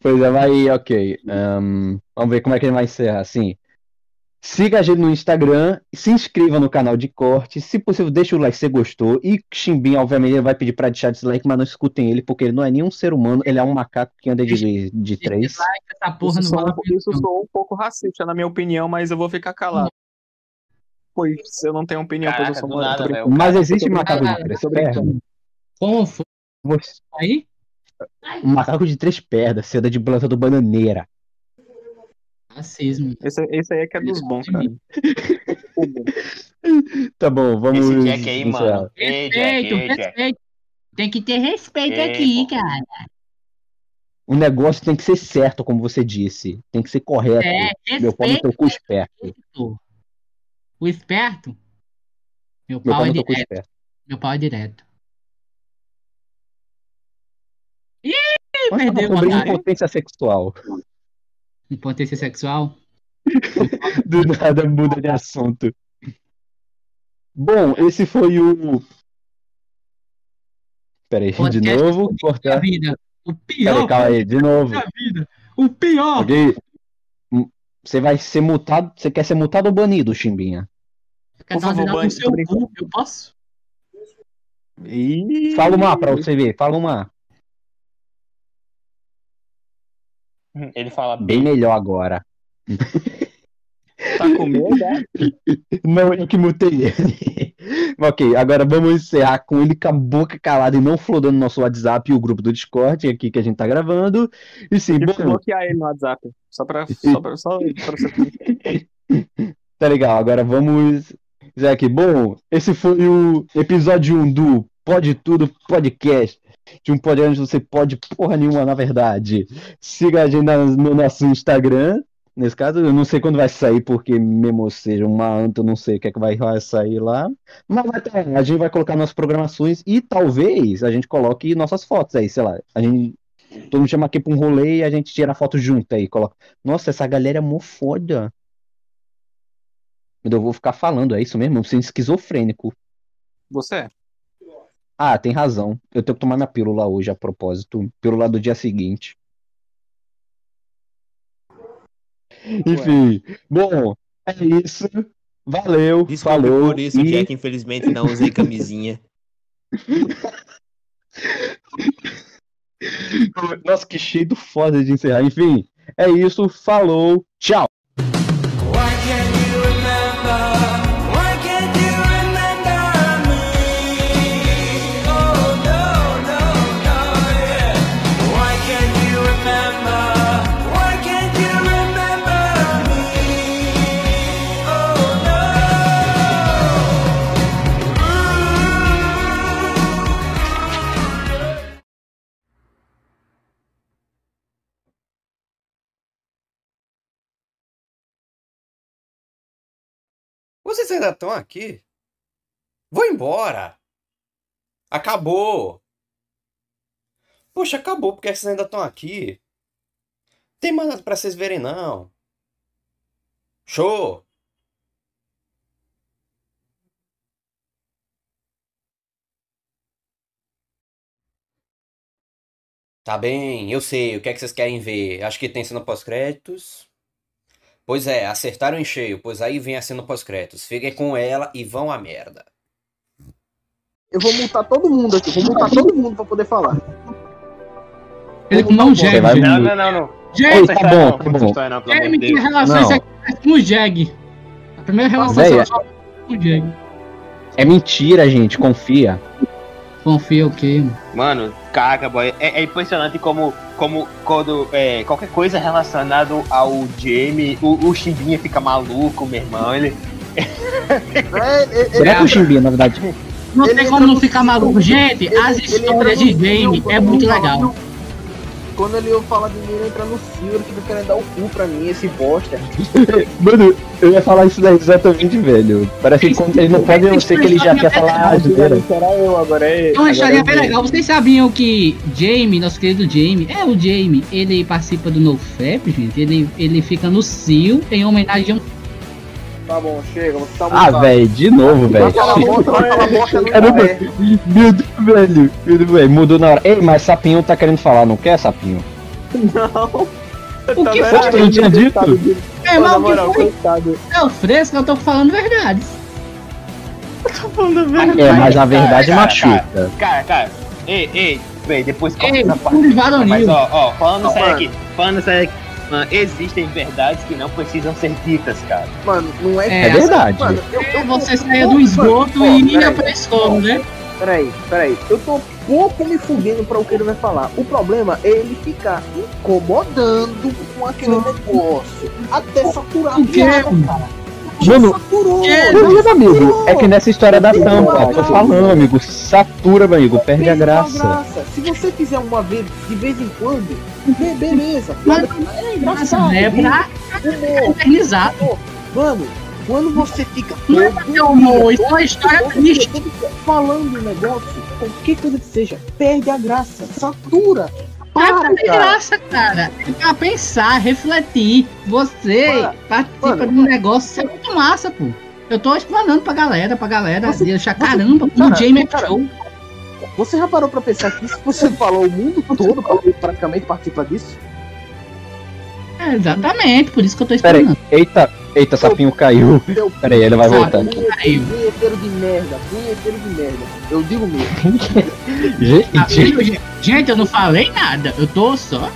Pois é, vai, ok. Ahn, vamos ver como é que ele vai encerrar. Assim. Siga a gente no Instagram, se inscreva no canal de corte, se possível deixa o like se você gostou. E Chimbinha, obviamente, ele vai pedir pra deixar dislike, mas não escutem ele, porque ele não é nenhum ser humano, ele é um macaco que anda de, de três. Essa porra Isso não sou, isso sou um pouco racista, na minha opinião, mas eu vou ficar calado. Pois eu não tenho opinião, pois eu Caraca, sou nada, brincando. Mas existe macaco de três pernas? Como foi Você- aí? Um macaco de três pernas, anda de planta do bananeira. Racismo. Esse, esse aí é que é dos bons, cara. Tá bom, vamos. Esse Jack aí, mano. Ei, Jack, Respeito, ei, Jack. respeito. Tem que ter respeito Ei, aqui, pô. cara. O negócio tem que ser certo, como você disse. Tem que ser correto. É, Meu pau respeito. teu cu esperto. O esperto. Meu Meu pau é direto. esperto. Meu pau é direto. Mas perdeu o otário. potência sexual. Impotência sexual. Do nada muda de assunto. Bom, esse foi o. Pera aí, de novo, Da cortar. vida. O pior calma aí, de novo. da vida. O pior. Hum, Você vai ser multado. Você quer ser multado ou banido, Chimbinha? Quer dar uma favor, cu, eu posso? Ih, Fala uma pra você ver, fala uma. Ele fala Bem melhor agora. Tá com medo, né? Não, eu que mutei ele. ok, agora vamos encerrar com ele com a boca calada e não flodando nosso WhatsApp e o grupo do Discord aqui que a gente tá gravando. E sim, bom, bloquear ele no WhatsApp. Só pra, só pra, só pra você. tá legal. Agora vamos. Zé aqui. Bom, esse foi o episódio 1 do Pode Tudo Podcast. De um podcast você pode porra nenhuma, na verdade. Siga a gente no nosso Instagram. Nesse caso, eu não sei quando vai sair, porque mesmo seja uma anta, eu não sei o que é que vai vai sair lá. Mas vai ter, a gente vai colocar nossas programações e talvez a gente coloque nossas fotos aí, sei lá. A gente. Todo mundo chama aqui pra um rolê e a gente tira a foto junto aí. Coloca. Nossa, essa galera é mó foda. Eu vou ficar falando, é isso mesmo? Eu sou esquizofrênico. Você é? Ah, tem razão. Eu tenho que tomar minha pílula hoje, a propósito. Pílula do dia seguinte. Enfim, bom, é isso. Valeu, Desculpe falou. por isso, e... Jack. Infelizmente não usei camisinha. Nossa, que cheio do foda de encerrar. Enfim, é isso. Falou. Tchau. Vocês ainda estão aqui? Vou embora! Acabou! Poxa, acabou porque vocês ainda estão aqui. Tem mais nada pra vocês verem, não. Show! Tá bem, eu sei. O que é que vocês querem ver? Acho que tem cena pós-créditos. Pois é, acertaram em cheio, pois aí vem a cena pós-créditos. Fiquem com ela e vão à merda. Eu vou multar todo mundo aqui, vou multar todo mundo pra poder falar. Ele com não Não, não, não, não. A tá história bom, não, tá bom. não, tem relações Não. sexuais com o jegue. A primeira relação sexual com o jegue. É mentira, gente. Confia. Confia o quê? Mano, caraca, boy. É, é impressionante como, como quando é, qualquer coisa relacionada ao Jamie, o, o Chimbinha fica maluco, meu irmão. Ele, É, que o Chimbinha, na verdade. Não Ele tem como não ficar maluco. Gente, ele- as histórias de cio, é muito legal. Quando ele fala de mim, ele entra no cio, ele fica querendo dar o cu pra mim, esse bosta. Mano, eu ia falar isso daí exatamente, velho. Parece que quando ele não pode, eu sei que ele já quer falar asneira. Será eu agora? É, uma história bem legal. Vocês sabiam que Jamie, nosso querido Jamie, é o Jamie, ele participa do NoFap, gente. Ele, ele fica no Cio em homenagem a um. Tá bom, chega, você tá Ah, multado. velho, de novo, velho. Pé. meu Deus, velho. Meu Deus, velho. Mudou na hora. Ei, mas Sapinho tá querendo falar, não quer, Sapinho? Não. O que Tá foi? Pô, tu não tinha dito? É, mas o que foi? É o fresco, eu tô falando verdades. É, mas a Cara, verdade cara, machuca. Cara, cara, ei, ei, véi, depois corta essa parte. Mas ó, ó, falando sério aqui, falando sério aqui, mano, existem verdades que não precisam ser ditas, cara. Mano, não é É, É verdade. Mano, eu, eu Você saia do esgoto mano, e ia pra escola, né? Peraí, peraí. Eu tô pouco me fudendo pra o que ele vai falar. O problema é ele ficar incomodando com aquele negócio. Até saturar a piada, cara. Mano, saturou. Meu amigo, é que nessa história da Não, tampa, não, tô não. falando, amigo, satura, meu amigo, perde a graça. Se você fizer uma vez, de vez em quando, be- beleza. Mas- é engraçado. é pra Humor. Mano, quando você fica Não é pra ter humor, isso é uma história triste. falando um negócio, qualquer coisa que seja, perde a graça, satura. É ter cara. graça, cara. É pra pensar, refletir. Você Mano, participa mano. de um negócio, isso é muito massa, pô. Eu tô explanando pra galera, pra galera Você- deixar você- caramba, cara, no Jamie cara, Show. Você já parou pra pensar que se você falou o mundo todo pra- praticamente participa disso? É, exatamente, por isso que eu tô Pera aí, explanando. eita, eita, sapinho caiu. Deu Pera aí, ele vai voltar. Caiu. Punheteiro de merda, punheteiro de merda. Eu digo mesmo. Ah, Gente, gente, eu não falei nada, eu tô só.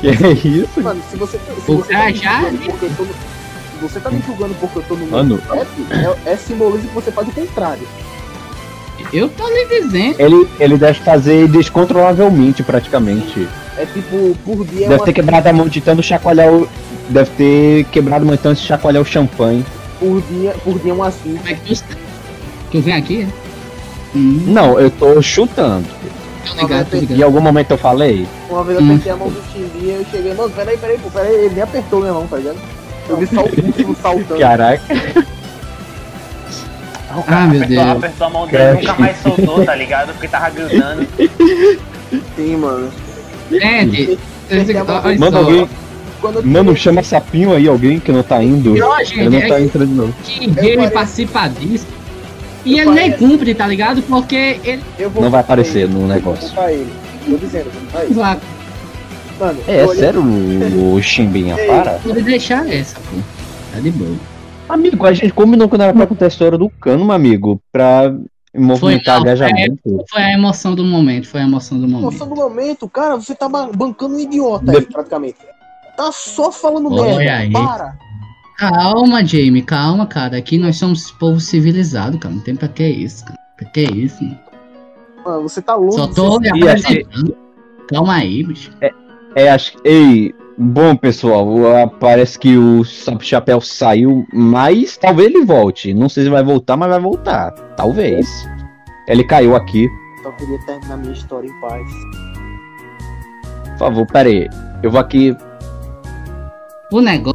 que é isso? Mano, se você, se O você cara tá já- julgando porque eu tô no, se você tá me julgando porque eu tô no Mano. rap, é, é simbolismo que você faz o contrário. Eu tô lhe dizendo. Ele, ele deve fazer descontrolavelmente, praticamente. É tipo, por dia é Deve uma, ter quebrado a mão de tanto chacoalhar o. Deve ter quebrado a mão de tanto chacoalhar o champanhe. Por dia, por dia é uma assim. Como é que tu Que eu venho aqui, é? Hum, Não, eu tô chutando. tô ligado, tô Em ligado. algum momento eu falei. Uma vez eu Hum. apertei a mão do Chimbinha e eu cheguei, mano, peraí, peraí, pô, peraí, ele nem apertou minha mão, tá ligado? Eu vi só o último saltando. Caraca. O cara Ah, meu apertou, Deus. apertou a mão dele Crash. nunca mais soltou, tá ligado? Porque tava gritando. Sim, mano. Gente, olha Manda alguém. Quando eu Mano, chama sapinho aí, alguém que não tá indo. Ele gente, não é tá entrando, não. que pareci- participa disso. E Eu ele nem cumpre, tá ligado? Porque ele. eu vou Não vai aparecer ele, no eu negócio. Vou culpar ele. Tô dizendo, vou ele. Lá, Mano, É, eu olhei- sério, o Chimbinha, para. pode deixar essa, pô. Tá de boa. Amigo, a gente combinou quando era pra contar a história do cano, meu amigo, pra movimentar não, engajamento. Foi a emoção do momento, foi a emoção do momento. Noção do momento, cara, você tá ba- bancando um idiota De- aí, praticamente. Tá só falando Olha merda. aí. Para. Calma, Jamie, calma, cara. Aqui nós somos povo civilizado, cara. Não tem pra que isso, cara. Pra que isso, mano? Mano, você tá longe Só tô me apresentando. Calma aí, bicho. É, acho que. Ei, bom, pessoal, parece que o Sapo Chapéu saiu, mas talvez ele volte. Não sei se vai voltar, mas vai voltar. Talvez. Ele caiu aqui. Só queria terminar minha história em paz. Por favor, pera aí. Eu vou aqui. 不那个。